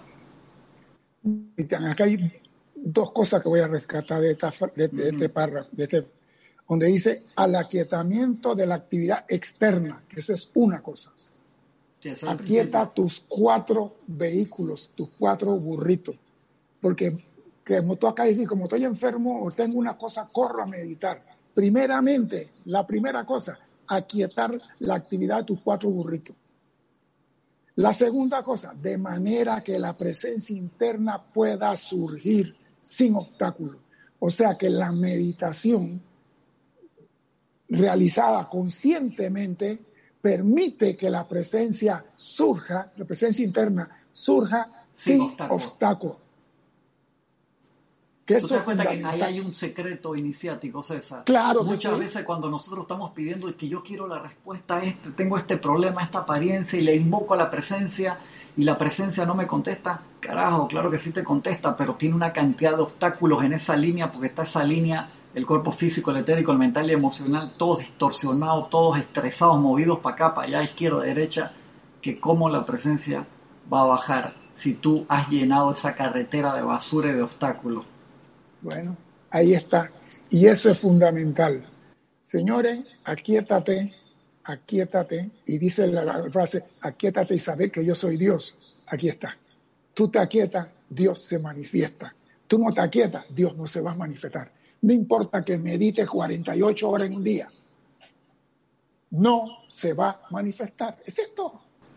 Acá hay dos cosas que voy a rescatar de, de este párrafo, de este donde dice al aquietamiento de la actividad externa, que eso es una cosa. Aquieta tus cuatro vehículos, tus cuatro burritos, porque como tú acá dices, como estoy enfermo o tengo una cosa, corro a meditar. Primeramente, la primera cosa, aquietar la actividad de tus cuatro burritos. La segunda cosa, de manera que la presencia interna pueda surgir sin obstáculo. O sea que la meditación realizada conscientemente permite que la presencia surja, la presencia interna surja sin, obstáculo. Que ¿Tú te das cuenta que ahí hay un secreto iniciático, César? Claro. Muchas veces cuando nosotros estamos pidiendo que yo quiero la respuesta a esto, tengo este problema, esta apariencia, y le invoco a la presencia, y la presencia no me contesta. Carajo, claro que sí te contesta, pero tiene una cantidad de obstáculos en esa línea porque está esa línea, el cuerpo físico, el etérico, el mental y emocional, todos distorsionados, todos estresados, movidos para acá, para allá, izquierda, derecha, que cómo la presencia va a bajar si tú has llenado esa carretera de basura y de obstáculos. Bueno, ahí está. Y eso es fundamental. Señores, aquíétate, aquíétate. Y dice la, frase, aquíétate y saber que yo soy Dios. Aquí está. Tú te aquietas, Dios se manifiesta. Tú no te aquietas, Dios no se va a manifestar. No importa que medites 48 horas en un día. No se va a manifestar. Es esto.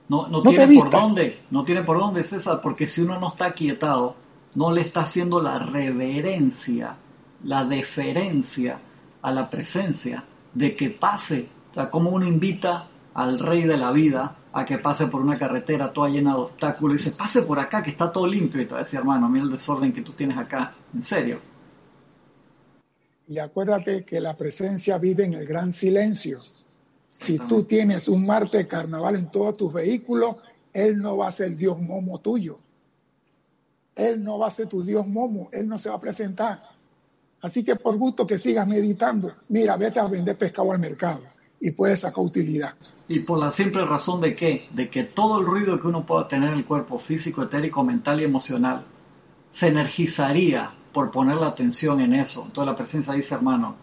No, no, tiene por dónde, no tiene por dónde, César, porque si uno no está aquietado, no le está haciendo la reverencia, la deferencia a la presencia de que pase. O sea, como uno invita al rey de la vida a que pase por una carretera toda llena de obstáculos y dice, pase por acá que está todo limpio. Y te va a decir, hermano, mira el desorden que tú tienes acá, en serio. Y acuérdate que la presencia vive en el gran silencio. Si tú tienes un Marte de carnaval en todos tus vehículos, Él no va a ser Dios momo tuyo. Él no va a ser tu Dios momo, Él no se va a presentar. Así que por gusto que sigas meditando, mira, vete a vender pescado al mercado y puedes sacar utilidad. Y por la simple razón de que, de que todo el ruido que uno pueda tener en el cuerpo físico, etérico, mental y emocional, se energizaría por poner la atención en eso. Entonces la presencia dice, hermano,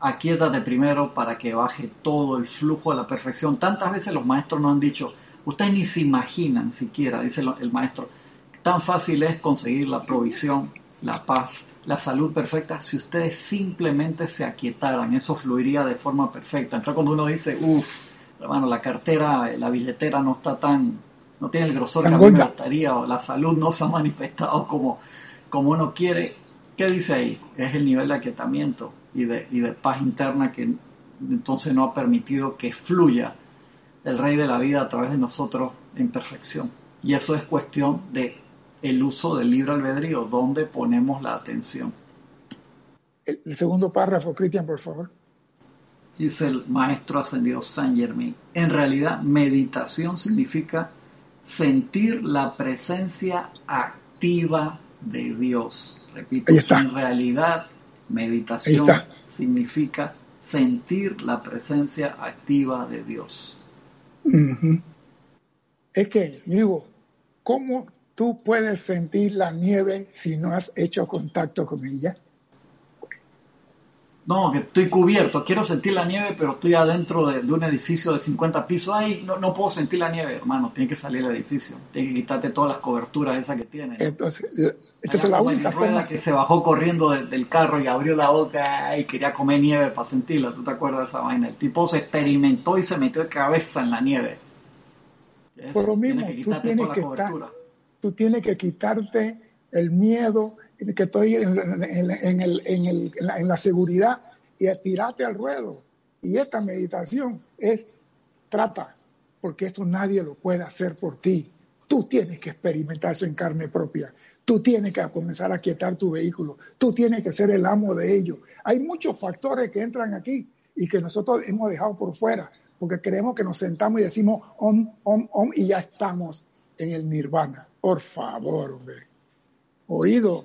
aquíétate primero para que baje todo el flujo a la perfección. Tantas veces los maestros nos han dicho, ustedes ni se imaginan siquiera, dice el maestro, tan fácil es conseguir la provisión, la paz, la salud perfecta si ustedes simplemente se aquietaran, eso fluiría de forma perfecta. Entonces cuando uno dice, uff, hermano, la cartera, la billetera no está tan, no tiene el grosor que a mí me gustaría, o la salud no se ha manifestado como, como uno quiere, ¿qué dice ahí? Es el nivel de aquietamiento y de, y de paz interna que entonces no ha permitido que fluya el Rey de la vida a través de nosotros en perfección. Y eso es cuestión de el uso del libre albedrío, donde ponemos la atención. El, segundo párrafo, Cristian, por favor. Dice el maestro ascendido Saint Germain. En realidad, meditación significa sentir la presencia activa de Dios. Repito, en realidad, meditación significa sentir la presencia activa de Dios. Es que, digo, ¿cómo tú puedes sentir la nieve si no has hecho contacto con ella. No, que estoy cubierto, quiero sentir la nieve, pero estoy adentro de, un edificio de 50 pisos. Ay, no, no puedo sentir la nieve, hermano, tiene que salir del edificio, tiene que quitarte todas las coberturas esas que tiene. Entonces, eh, esta es la única forma. que se bajó corriendo del carro y abrió la boca y quería comer nieve para sentirla, ¿tú te acuerdas de esa vaina? El tipo se experimentó y se metió de cabeza en la nieve. Por lo mismo, tú tienes que estar tú tienes que quitarte el miedo que estoy en, la, seguridad y estirarte al ruedo. Y esta meditación es, trata, porque esto nadie lo puede hacer por ti. Tú tienes que experimentar eso en carne propia. Tú tienes que comenzar a quietar tu vehículo. Tú tienes que ser el amo de ello. Hay muchos factores que entran aquí y que nosotros hemos dejado por fuera, porque creemos que nos sentamos y decimos om, om, om y ya estamos en el nirvana. Por favor, hombre. Oído,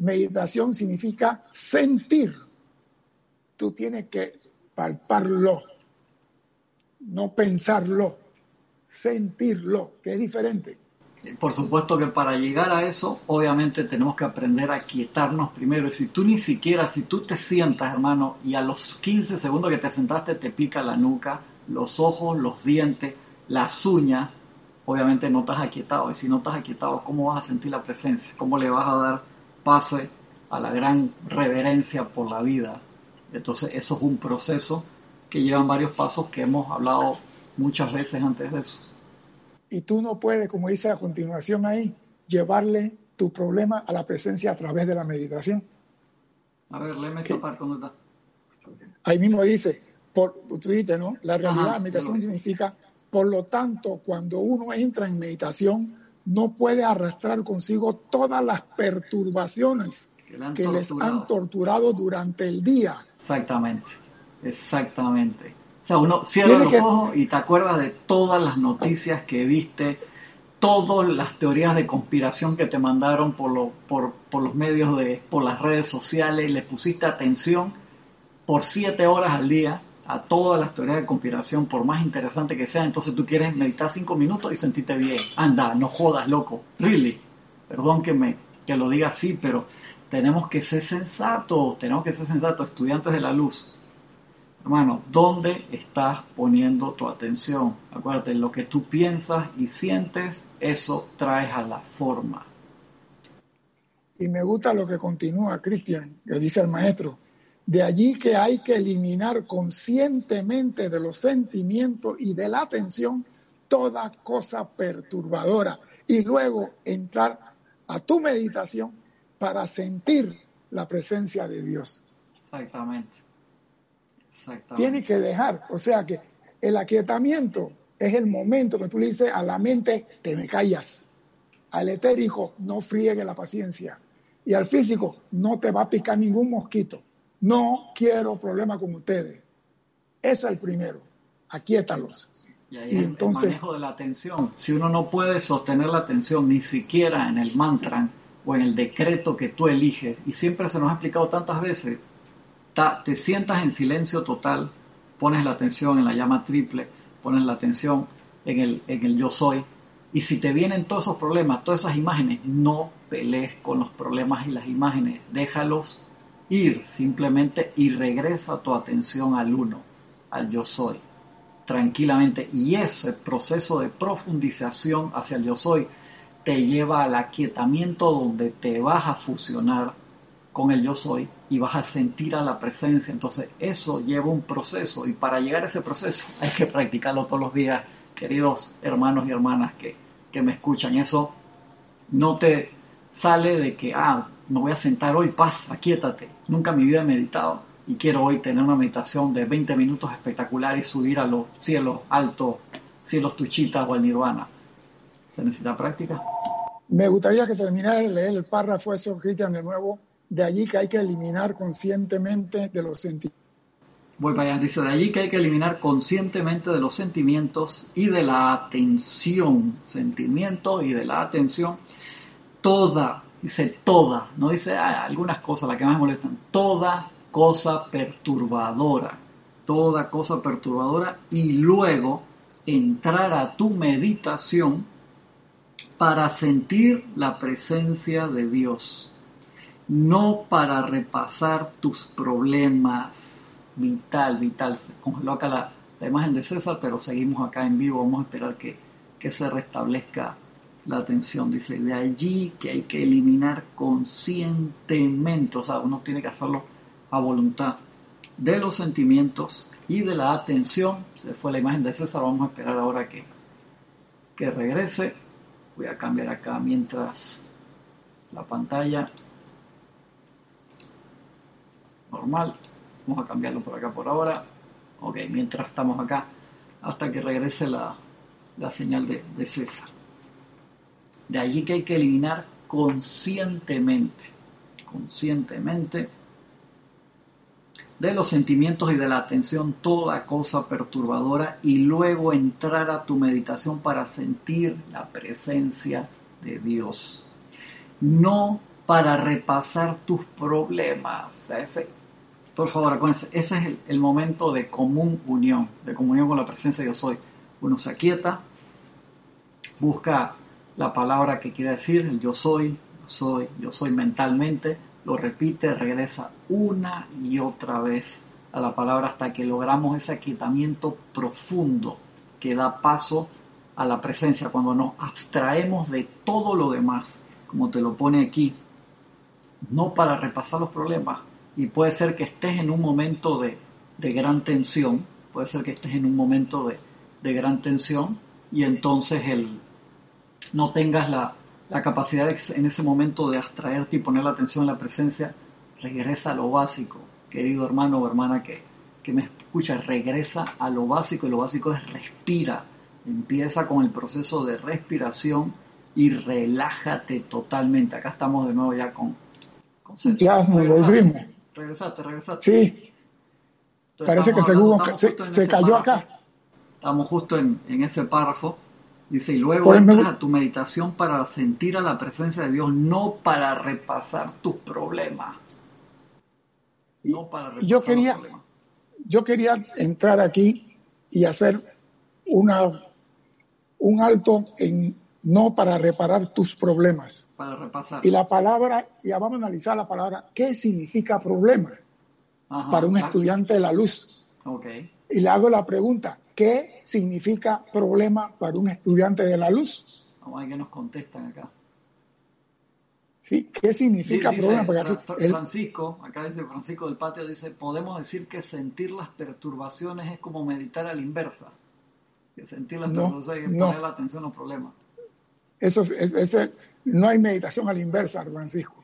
meditación significa sentir. Tú tienes que palparlo, no pensarlo, sentirlo, que es diferente. Por supuesto que para llegar a eso, obviamente tenemos que aprender a quietarnos primero. Y si tú ni siquiera, si tú te sientas, hermano, y a los 15 segundos que te sentaste te pica la nuca, los ojos, los dientes, las uñas, obviamente no estás aquietado. Y si no estás aquietado, ¿cómo vas a sentir la presencia? ¿Cómo le vas a dar pase a la gran reverencia por la vida? Entonces, eso es un proceso que llevan varios pasos que hemos hablado muchas veces antes de eso. Y tú no puedes, como dice a continuación ahí, llevarle tu problema a la presencia a través de la meditación. A ver, léeme esa parte ¿dónde está? Ahí mismo dice, por, tú dices, ¿no? La realidad, la meditación significa por lo tanto, cuando uno entra en meditación, no puede arrastrar consigo todas las perturbaciones que, les han torturado durante el día. Exactamente, exactamente. O sea, uno cierra los ojos y te acuerdas de todas las noticias que viste todas las teorías de conspiración que te mandaron por, por, por los medios de, por las redes sociales, le pusiste atención por siete horas al día a todas las teorías de conspiración, por más interesante que sean, entonces tú quieres meditar cinco minutos y sentirte bien. Anda, no jodas, loco. Really. Perdón que me que lo diga así, pero tenemos que ser sensatos, tenemos que ser sensatos, estudiantes de la luz. Hermano, ¿dónde estás poniendo tu atención? Acuérdate, lo que tú piensas y sientes, eso traes a la forma. Y me gusta lo que continúa Cristian, que dice el maestro. De allí que hay que eliminar conscientemente de los sentimientos y de la atención toda cosa perturbadora y luego entrar a tu meditación para sentir la presencia de Dios. Exactamente. Tiene que dejar. O sea que el aquietamiento es el momento que tú le dices a la mente, te me callas. Al etérico, no friegue la paciencia. Y al físico, no te va a picar ningún mosquito. No quiero problema con ustedes. Es el primero. Aquíétalos. Y, ahí entonces, el manejo de la atención. Si uno no puede sostener la atención ni siquiera en el mantra o en el decreto que tú eliges, y siempre se nos ha explicado tantas veces, te sientas en silencio total, pones la atención en la llama triple, pones la atención en el, en el yo soy, y si te vienen todos esos problemas, todas esas imágenes, no pelees con los problemas y las imágenes, déjalos ir simplemente y regresa tu atención al uno, al yo soy, tranquilamente. Y ese proceso de profundización hacia el yo soy te lleva al aquietamiento donde te vas a fusionar con el yo soy y vas a sentir a la presencia. Entonces eso lleva un proceso y para llegar a ese proceso hay que practicarlo todos los días, queridos hermanos y hermanas que, que me escuchan. Eso no te sale de que, ah, me voy a sentar hoy, paz, aquíétate. Nunca en mi vida he meditado y quiero hoy tener una meditación de 20 minutos espectacular y subir a los cielos altos, cielos tuchitas o al nirvana. ¿Se necesita práctica? Me gustaría que terminara de leer el párrafo eso, Cristian, de nuevo, de allí que hay que eliminar conscientemente de los sentimientos. Voy para allá. Dice, de allí que hay que eliminar conscientemente de los sentimientos y de la atención. Sentimiento y de la atención. Toda, dice toda, no dice ah, algunas cosas, las que más molestan. Toda cosa perturbadora. Toda cosa perturbadora. Y luego entrar a tu meditación para sentir la presencia de Dios no para repasar tus problemas. Vital, vital. Se congeló acá la, imagen de César, pero seguimos acá en vivo. Vamos a esperar que, que se restablezca la atención. Dice, de allí que hay que eliminar conscientemente, o sea, uno tiene que hacerlo a voluntad, de los sentimientos y de la atención. Se fue la imagen de César, vamos a esperar ahora que, que regrese. Voy a cambiar acá mientras la pantalla normal. Vamos a cambiarlo por acá por ahora. Ok, mientras estamos acá, hasta que regrese la, señal de, de César. De allí que hay que eliminar conscientemente, conscientemente, de los sentimientos y de la atención toda cosa perturbadora y luego entrar a tu meditación para sentir la presencia de Dios. No para repasar tus problemas. Ese, por favor, acuérdense, ese es el, momento de común unión, de comunión con la presencia de soy. Uno se aquieta, busca la palabra que quiere decir, el yo soy, yo soy, yo soy mentalmente, lo repite, regresa una y otra vez a la palabra hasta que logramos ese aquietamiento profundo que da paso a la presencia, cuando nos abstraemos de todo lo demás, como te lo pone aquí, no para repasar los problemas, y puede ser que estés en un momento de, gran tensión, puede ser que estés en un momento de, gran tensión y entonces el, no tengas la, capacidad en ese momento de abstraerte y poner la atención en la presencia, regresa a lo básico, querido hermano o hermana que, que me escucha, regresa a lo básico y lo básico es respira, empieza con el proceso de respiración y relájate totalmente. Acá estamos de nuevo ya con... con ya nos volvimos. Regresaste, regresaste. Sí. Parece que se, se, cayó acá. Estamos justo en, ese párrafo Dice, y luego entras a tu meditación para sentir a la presencia de Dios, no para repasar tus problemas. No para repasar yo quería, yo quería entrar aquí y hacer una, un alto en no para reparar tus problemas. Para repasar. Y la palabra, ya vamos a analizar la palabra, ¿qué significa problema? para un estudiante de la luz. Okay. Y le hago la pregunta, ¿qué significa problema para un estudiante de la luz? Vamos a ver qué nos contestan acá. ¿Sí? ¿Qué significa problema? Francisco, acá dice Francisco del Patio, dice, podemos decir que sentir las perturbaciones es como meditar a la inversa. Que sentir las perturbaciones es poner la atención a los problemas. Eso, es, no hay meditación a la inversa, Francisco.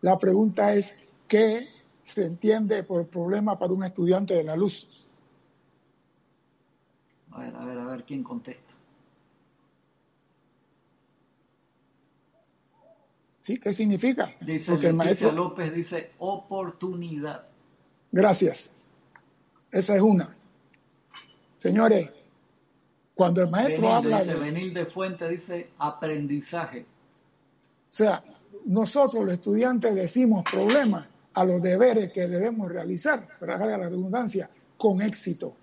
La pregunta es, ¿qué se entiende por problema para un estudiante de la luz? A ver, a ver, a ver quién contesta. ¿Sí? ¿Qué significa? Dice Porque el maestro López dice oportunidad. Gracias. Esa es una. Señores, cuando el maestro habla de... Venir de fuente dice aprendizaje. O sea, nosotros los estudiantes decimos problemas a los deberes que debemos realizar, para la redundancia, con éxito.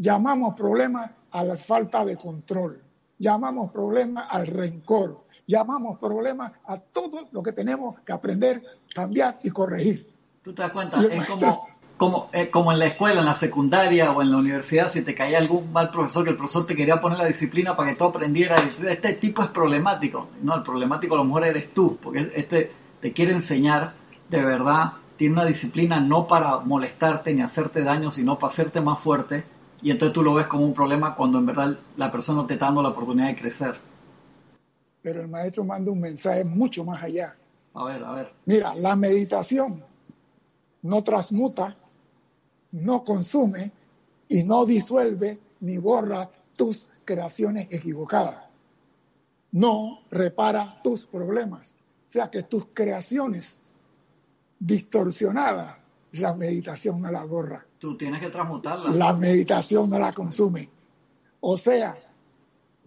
Llamamos problemas a la falta de control, llamamos problemas al rencor, llamamos problemas a todo lo que tenemos que aprender, cambiar y corregir. ¿Tú te das cuenta? Es como como, eh, como en la escuela, en la secundaria o en la universidad, si te caía algún mal profesor, que el profesor te quería poner la disciplina para que tú aprendieras, este tipo es problemático. No, el problemático a lo mejor eres tú, porque este te quiere enseñar de verdad, tiene una disciplina no para molestarte ni hacerte daño, sino para hacerte más fuerte, y entonces tú lo ves como un problema cuando en verdad la persona te está dando la oportunidad de crecer. Pero el maestro manda un mensaje mucho más allá. A ver, a ver. Mira, la meditación no transmuta no consume y no disuelve ni borra tus creaciones equivocadas. No repara tus problemas. O sea que tus creaciones distorsionadas, la meditación no la borra. Tú tienes que transmutarla. La meditación no la consume. O sea,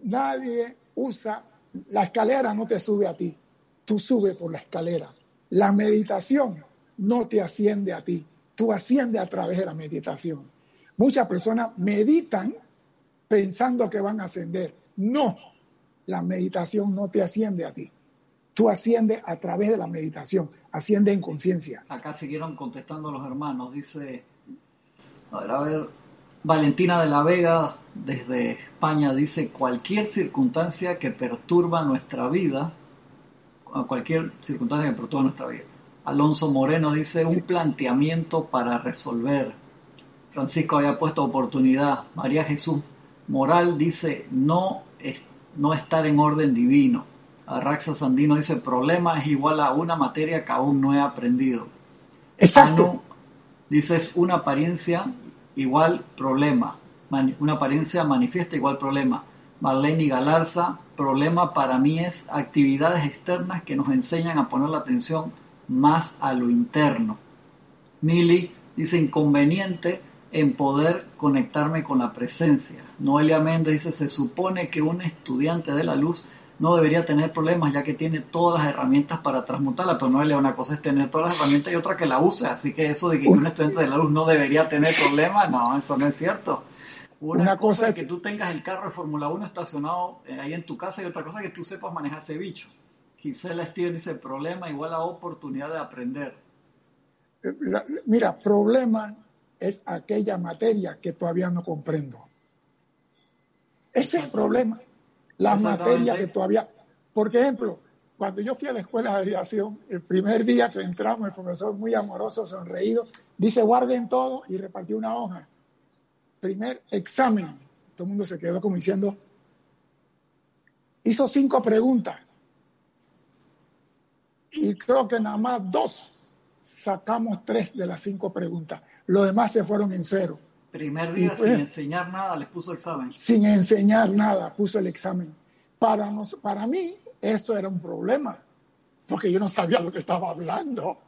nadie usa, la escalera no te sube a ti, tú subes por la escalera. La meditación no te asciende a ti, tú asciendes a través de la meditación. Muchas personas meditan pensando que van a ascender. No, la meditación no te asciende a ti. Tú asciendes a través de la meditación, asciende en conciencia. Acá siguieron contestando los hermanos. Dice, a ver, a ver, Valentina de la Vega desde España dice, cualquier circunstancia que perturba nuestra vida, cualquier circunstancia que perturba nuestra vida, Alonso Moreno dice un planteamiento para resolver. Francisco había puesto oportunidad. María Jesús Moral dice no, no estar en orden divino. Arraxa Sandino dice problema es igual a una materia que aún no he aprendido. Exacto. dice es una apariencia igual problema. una apariencia manifiesta igual problema. Marlene Galarza, problema para mí es actividades externas que nos enseñan a poner la atención más a lo interno. Mili dice inconveniente en poder conectarme con la presencia. Noelia Méndez dice, se supone que un estudiante de la luz no debería tener problemas ya que tiene todas las herramientas para transmutarla, pero Noelia, una cosa es tener todas las herramientas y otra que la use, así que eso de que un estudiante de la luz no debería tener problemas, no, eso no es cierto. Una, cosa, es que tú tengas el carro de Fórmula 1 estacionado eh, ahí en tu casa y otra cosa es que tú sepas manejar ese bicho. Gisela Steven dice, problema igual a oportunidad de aprender. mira, problema es aquella materia que todavía no comprendo. Ese es el problema. La materia que todavía... Por ejemplo, cuando yo fui a la escuela de aviación, el primer día que entramos, el profesor muy amoroso, sonreído, dice guarden todo y repartió una hoja. Primer examen. Todo el mundo se quedó como diciendo, hizo cinco preguntas y creo que nada más dos sacamos tres de las cinco preguntas. Los demás se fueron en cero. Primer día sin enseñar nada, les puso examen. Sin enseñar nada, puso el examen. Para, nos, para mí eso era un problema, porque yo no sabía lo que estaba hablando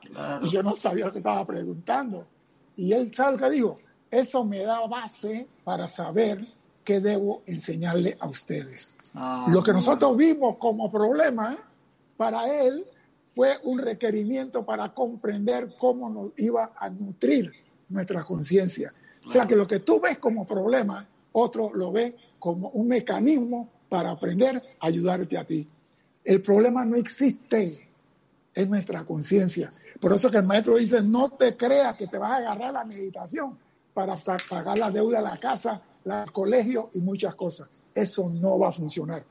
y yo no sabía lo que estaba preguntando. Y él salga, digo, eso me da base para saber qué debo enseñarle a ustedes. Ah, Lo que nosotros vimos como problema, para él fue un requerimiento para comprender cómo nos iba a nutrir nuestra conciencia. O sea que lo que tú ves como problema, otro lo ve como un mecanismo para aprender a ayudarte a ti. El problema no existe en nuestra conciencia. Por eso que el maestro dice, no te creas que te vas a agarrar la meditación para pagar la deuda de la casa, el colegio y muchas cosas. Eso no va a funcionar.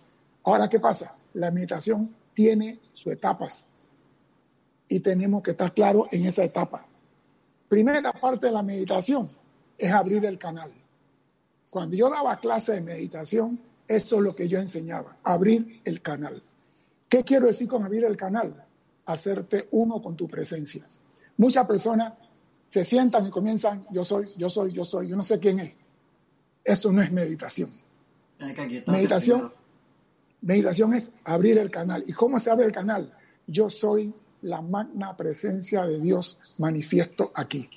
Ahora, ¿qué pasa? La meditación tiene sus etapas y tenemos que estar claros en esa etapa. Primera parte de la meditación es abrir el canal. Cuando yo daba clase de meditación, eso es lo que yo enseñaba, abrir el canal. ¿Qué quiero decir con abrir el canal? Hacerte uno con tu presencia. Muchas personas se sientan y comienzan, yo soy, yo soy, yo soy, yo no sé quién es. Eso no es meditación. Meditación, meditación es abrir el canal. ¿Y cómo se abre el canal? Yo soy la magna presencia de Dios manifiesto aquí.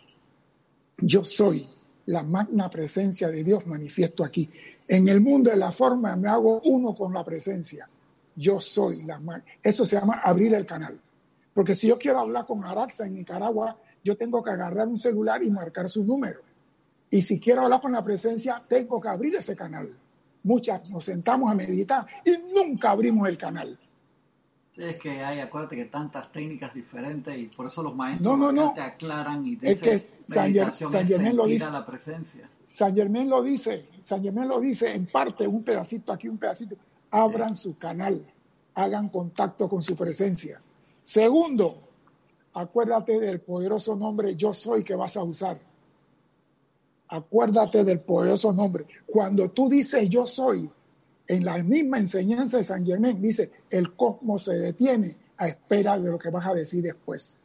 Yo soy la magna presencia de Dios manifiesto aquí. En el mundo de la forma me hago uno con la presencia. Yo soy la magna. Eso se llama abrir el canal. Porque si yo quiero hablar con Araxa en Nicaragua, yo tengo que agarrar un celular y marcar su número. Y si quiero hablar con la presencia, tengo que abrir ese canal. Muchas nos sentamos a meditar y nunca abrimos el canal. Es que hay, acuérdate que tantas técnicas diferentes y por eso los maestros no, te aclaran y dicen es que San, Germán lo dice. la presencia. San Germán lo dice, San Germán lo dice en parte, un pedacito aquí, un pedacito. Abran su canal, hagan contacto con su presencia. Segundo, acuérdate del poderoso nombre yo soy que vas a usar. Acuérdate del poderoso nombre. Cuando tú dices yo soy, en la misma enseñanza de San Germán dice, el cosmos se detiene a espera de lo que vas a decir después.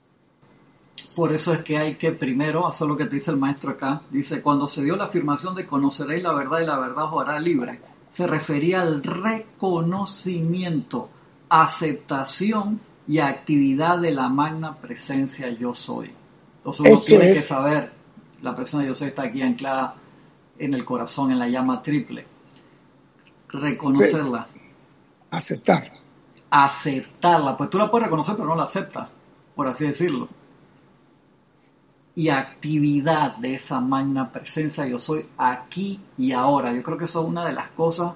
Por eso es que hay que primero hacer lo que te dice el maestro acá. Dice, cuando se dio la afirmación de conoceréis la verdad y la verdad os hará libre, se refería al reconocimiento, aceptación y actividad de la magna presencia yo soy. Entonces uno tiene que saber, la presencia yo soy está aquí anclada en el corazón, en la llama triple reconocerla. Aceptar. Aceptarla. Pues tú la puedes reconocer, pero no la aceptas, por así decirlo. Y actividad de esa magna presencia, yo soy aquí y ahora. Yo creo que eso es una de las cosas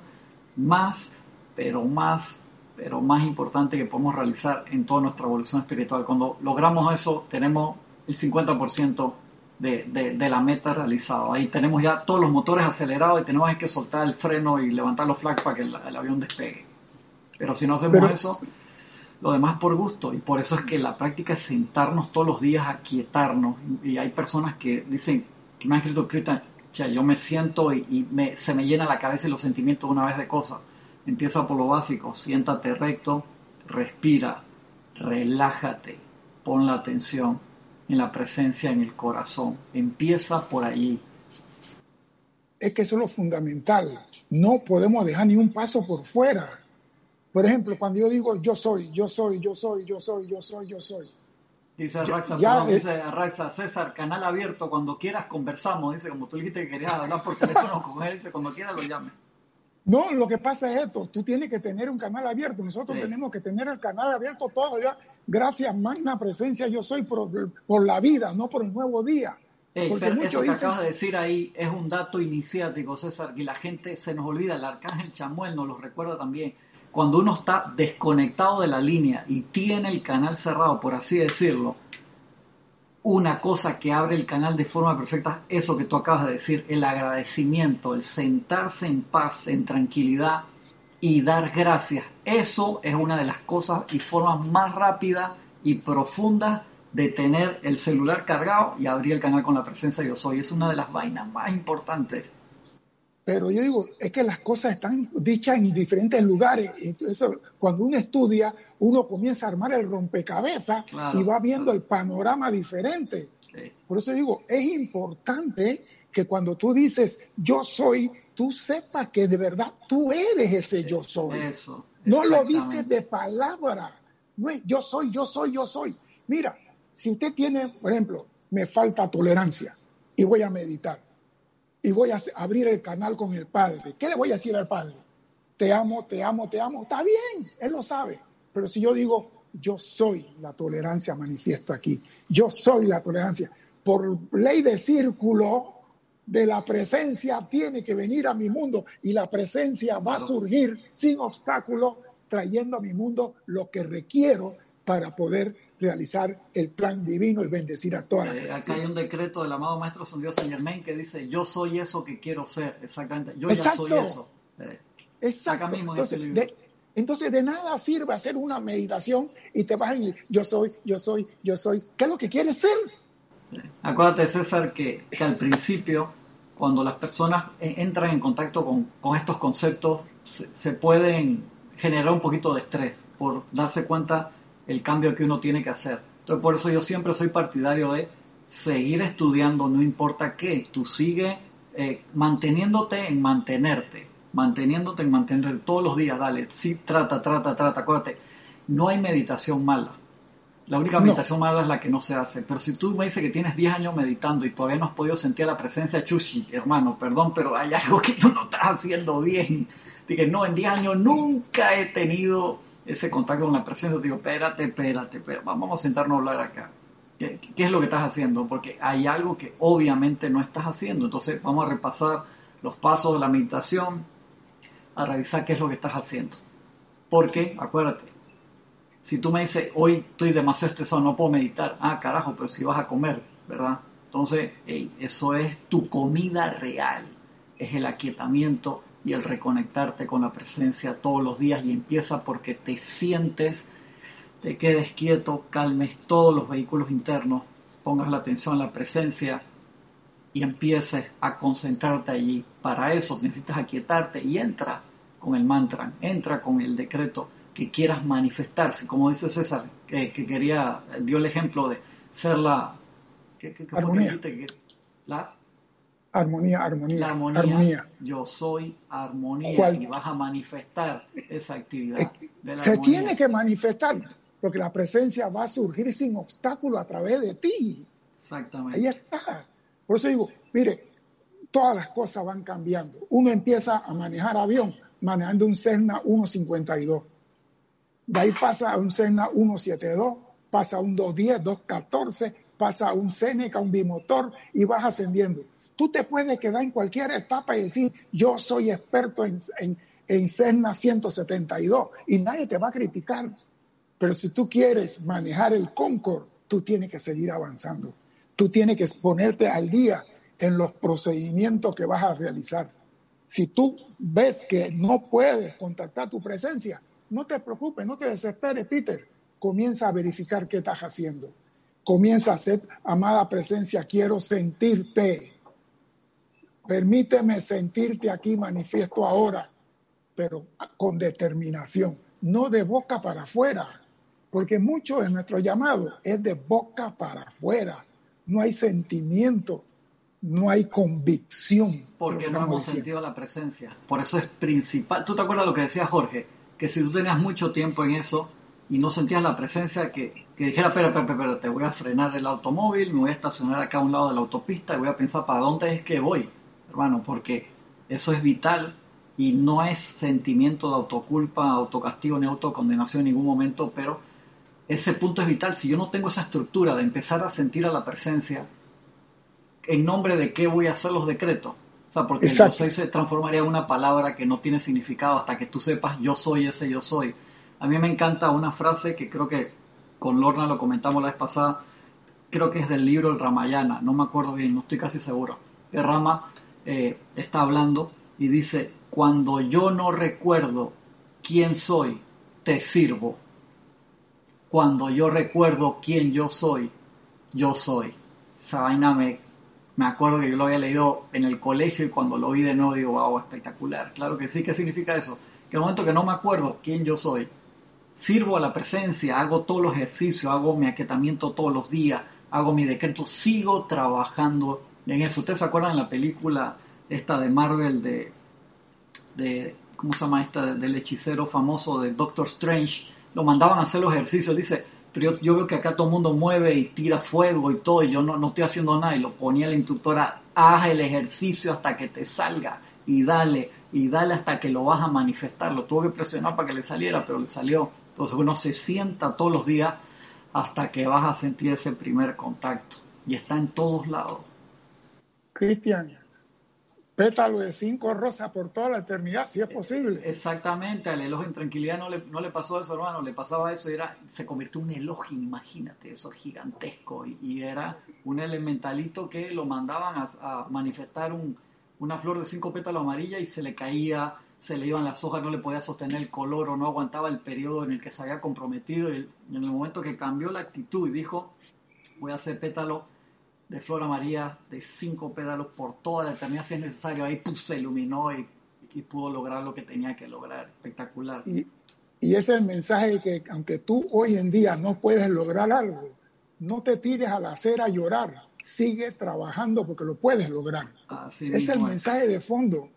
más, pero más, pero más importante que podemos realizar en toda nuestra evolución espiritual. Cuando logramos eso, tenemos el 50% de, la meta realizada. Ahí tenemos ya todos los motores acelerados y tenemos que soltar el freno y levantar los flags para que el, avión despegue. Pero si no hacemos eso, lo demás por gusto. Y por eso es que la práctica es sentarnos todos los días a quietarnos. Y hay personas que dicen, que me han escrito, Cristian, yo me siento y, me, se me llena la cabeza y los sentimientos una vez de cosas. Empieza por lo básico, siéntate recto, respira, relájate, pon la atención en la presencia, en el corazón. Empieza por ahí. Es que eso es lo fundamental. No podemos dejar ni un paso por fuera. Por ejemplo, cuando yo digo yo soy, yo soy, yo soy, yo soy, yo soy, yo soy. Dice Arraxa, dice Arraxa, César, canal abierto, cuando quieras conversamos, dice, como tú dijiste que querías hablar por teléfono con él, cuando quieras lo llame. No, lo que pasa es esto, tú tienes que tener un canal abierto, nosotros tenemos que tener el canal abierto todo ya, gracias magna presencia yo soy por, la vida, no por el nuevo día. Porque pero eso que acabas de decir ahí es un dato iniciático, César, que la gente se nos olvida, el arcángel Chamuel nos lo recuerda también, cuando uno está desconectado de la línea y tiene el canal cerrado, por así decirlo, una cosa que abre el canal de forma perfecta, eso que tú acabas de decir, el agradecimiento, el sentarse en paz, en tranquilidad y dar gracias. Eso es una de las cosas y formas más rápidas y profundas de tener el celular cargado y abrir el canal con la presencia de Dios hoy. Es una de las vainas más importantes. Pero yo digo, es que las cosas están dichas en diferentes lugares. Entonces, cuando uno estudia, uno comienza a armar el rompecabezas y va viendo el panorama diferente. Por eso digo, es importante que cuando tú dices yo soy, tú sepas que de verdad tú eres ese yo soy. no lo dices de palabra. No es yo soy, yo soy, yo soy. Mira, si usted tiene, por ejemplo, me falta tolerancia y voy a meditar y voy a abrir el canal con el Padre, ¿qué le voy a decir al Padre? te amo, te amo, te amo, está bien, él lo sabe. Pero si yo digo, yo soy la tolerancia manifiesto aquí, yo soy la tolerancia, por ley de círculo de la presencia tiene que venir a mi mundo y la presencia va a surgir sin obstáculo, trayendo a mi mundo lo que requiero para poder realizar el plan divino y bendecir a toda la eh, Acá hay un decreto del amado Maestro San Dios San Germain que dice, yo soy eso que quiero ser, exactamente, yo ya soy eso. Eh, Exacto. entonces, de, nada sirve hacer una meditación y te vas a ir, yo soy, yo soy, yo soy. ¿Qué es lo que quieres ser? Acuérdate, César, que, al principio, cuando las personas entran en contacto con, estos conceptos, se, pueden generar un poquito de estrés por darse cuenta el cambio que uno tiene que hacer. Entonces, por eso yo siempre soy partidario de seguir estudiando, no importa qué, tú sigue eh, manteniéndote en mantenerte manteniéndote en mantenerte todos los días, dale, sí, trata, trata, trata, acuérdate, no hay meditación mala. La única meditación mala es la que no se hace. Pero si tú me dices que tienes 10 años meditando y todavía no has podido sentir la presencia de Chushi, hermano, perdón, pero hay algo que tú no estás haciendo bien. Dije, no, en 10 años nunca he tenido ese contacto con la presencia. Digo, espérate, espérate, espérate, vamos a sentarnos a hablar acá. ¿Qué, ¿Qué es lo que estás haciendo? Porque hay algo que obviamente no estás haciendo. Entonces vamos a repasar los pasos de la meditación, a revisar qué es lo que estás haciendo. Porque, acuérdate, si tú me dices, hoy estoy demasiado estresado, no puedo meditar, ah, carajo, pero si vas a comer, ¿verdad? Entonces, eso es tu comida real, es el aquietamiento y el reconectarte con la presencia todos los días y empieza porque te sientes, te quedes quieto, calmes todos los vehículos internos, pongas la atención en la presencia y empieces a concentrarte allí. Para eso necesitas aquietarte y entra con el mantra, entra con el decreto que quieras manifestarse, como dice César, que, quería, dio el ejemplo de ser la... armonía. la armonía, armonía, armonía, Yo soy armonía y vas a manifestar esa actividad. se tiene que manifestar, porque la presencia va a surgir sin obstáculo a través de ti. Exactamente. Ahí está. Por eso digo, mire, todas las cosas van cambiando. Uno empieza a manejar avión manejando un Cessna 152. De ahí pasa a un Cessna 172, pasa a un 210, 214, pasa a un Seneca, un bimotor y vas ascendiendo. Tú te puedes quedar en cualquier etapa y decir, yo soy experto en, en, en Cessna 172 y nadie te va a criticar. Pero si tú quieres manejar el Concord, tú tienes que seguir avanzando. Tú tienes que ponerte al día en los procedimientos que vas a realizar. Si tú ves que no puedes contactar tu presencia, no te preocupes, no te desesperes, Peter. Comienza a verificar qué estás haciendo. Comienza a hacer, amada presencia, quiero sentirte. Permíteme sentirte aquí, manifiesto ahora, pero con determinación, no de boca para afuera, porque mucho de nuestro llamado es de boca para afuera no hay sentimiento, no hay convicción. Porque no hemos sentido la presencia. Por eso es principal. ¿Tú te acuerdas lo que decía Jorge? Que si tú tenías mucho tiempo en eso y no sentías la presencia, que, que dijera, espera, espera, espera, te voy a frenar el automóvil, me voy a estacionar acá a un lado de la autopista y voy a pensar para dónde es que voy, hermano, porque eso es vital y no es sentimiento de autoculpa, autocastigo ni autocondenación en ningún momento, pero ese punto es vital. Si yo no tengo esa estructura de empezar a sentir a la presencia, ¿en nombre de qué voy a hacer los decretos? O sea, porque yo soy se transformaría en una palabra que no tiene significado hasta que tú sepas yo soy ese yo soy. A mí me encanta una frase que creo que con Lorna lo comentamos la vez pasada, creo que es del libro El Ramayana, no me acuerdo bien, no estoy casi seguro. El Rama eh, está hablando y dice, cuando yo no recuerdo quién soy, te sirvo cuando yo recuerdo quién yo soy, yo soy. Esa vaina me, me acuerdo que yo lo había leído en el colegio y cuando lo vi de nuevo digo, wow, espectacular. Claro que sí, ¿qué significa eso? Que el momento que no me acuerdo quién yo soy, sirvo a la presencia, hago todos los ejercicios, hago mi aquietamiento todos los días, hago mi decreto, sigo trabajando en eso. ¿Ustedes se acuerdan de la película esta de Marvel de, de ¿cómo se llama esta? Del hechicero famoso de Doctor Strange, lo mandaban a hacer los ejercicios, dice, pero yo, veo que acá todo el mundo mueve y tira fuego y todo, y yo no, no estoy haciendo nada, y lo ponía la instructora, haz el ejercicio hasta que te salga, y dale, y dale hasta que lo vas a manifestar. Lo tuvo que presionar para que le saliera, pero le salió. Entonces uno se sienta todos los días hasta que vas a sentir ese primer contacto. Y está en todos lados. Cristian, pétalo de cinco rosas por toda la eternidad, si es posible. Exactamente, al elogio en tranquilidad no le, no le pasó eso, hermano, le pasaba eso y era, se convirtió en un elogio, imagínate, eso gigantesco, y, era un elementalito que lo mandaban a, manifestar una flor de cinco pétalos amarilla y se le caía, se le iban las hojas, no le podía sostener el color o no aguantaba el periodo en el que se había comprometido, y en el momento que cambió la actitud y dijo, voy a hacer pétalo de flor amarilla de cinco pétalos por toda la eternidad si es necesario. Ahí pues, se iluminó y, pudo lograr lo que tenía que lograr. Espectacular. Y, y ese es el mensaje de que aunque tú hoy en día no puedes lograr algo, no te tires a la acera a llorar. Sigue trabajando porque lo puedes lograr. Ese es el mensaje de fondo.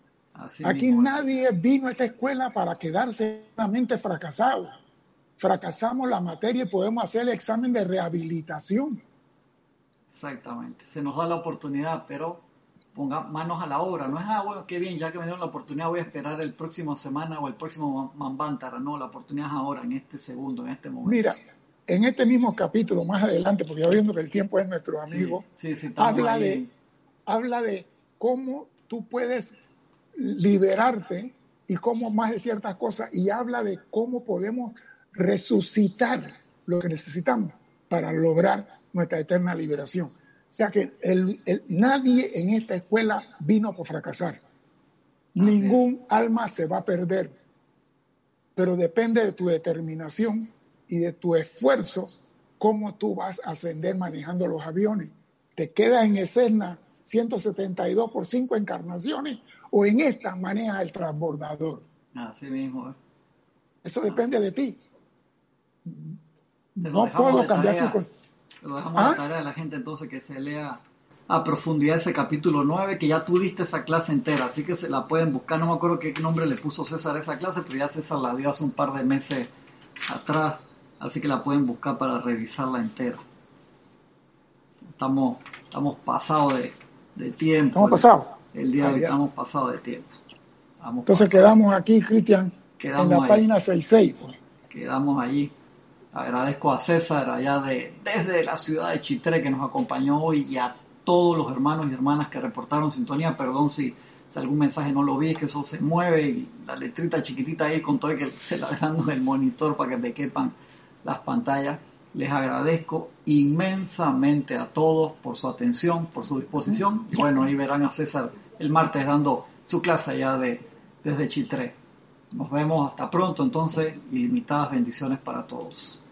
Aquí nadie vino a esta escuela para quedarse solamente fracasado. Fracasamos la materia y podemos hacer el examen de rehabilitación Exactamente, se nos da la oportunidad, pero ponga manos a la obra. No es, ah, bueno, qué bien, ya que me dieron la oportunidad, voy a esperar el próximo semana o el próximo Mambantara. No, la oportunidad es ahora, en este segundo, en este momento. Mira, en este mismo capítulo, más adelante, porque ya viendo que el tiempo es nuestro amigo, habla, de, habla de cómo tú puedes liberarte y cómo más de ciertas cosas, y habla de cómo podemos resucitar lo que necesitamos para lograr nuestra eterna liberación. O sea que el, nadie en esta escuela vino por fracasar. Ningún alma se va a perder, pero depende de tu determinación y de tu esfuerzo cómo tú vas a ascender manejando los aviones. ¿Te quedas en escena 172 por 5 encarnaciones o en esta maneja el transbordador? Así mismo. Eso depende de ti. No puedo cambiar tu lo dejamos a la tarea de la gente entonces que se lea a profundidad ese capítulo 9, que ya tuviste esa clase entera, así que se la pueden buscar. No me acuerdo qué nombre le puso César a esa clase, pero ya César la dio hace un par de meses atrás, así que la pueden buscar para revisarla entera. Estamos, estamos pasados de, tiempo. Estamos pasados. El día de hoy estamos pasados de tiempo. Entonces quedamos aquí, Cristian, en la página 66. Pues. Quedamos allí. Agradezco a César allá de, desde la ciudad de Chitré que nos acompañó hoy y a todos los hermanos y hermanas que reportaron sintonía. Perdón si, algún mensaje no lo vi, es que eso se mueve y la letrita chiquitita ahí con todo el que se la dejando el monitor para que me quepan las pantallas. Les agradezco inmensamente a todos por su atención, por su disposición. Y bueno, ahí verán a César el martes dando su clase allá de, desde Chitré. Nos vemos hasta pronto entonces, limitadas bendiciones para todos.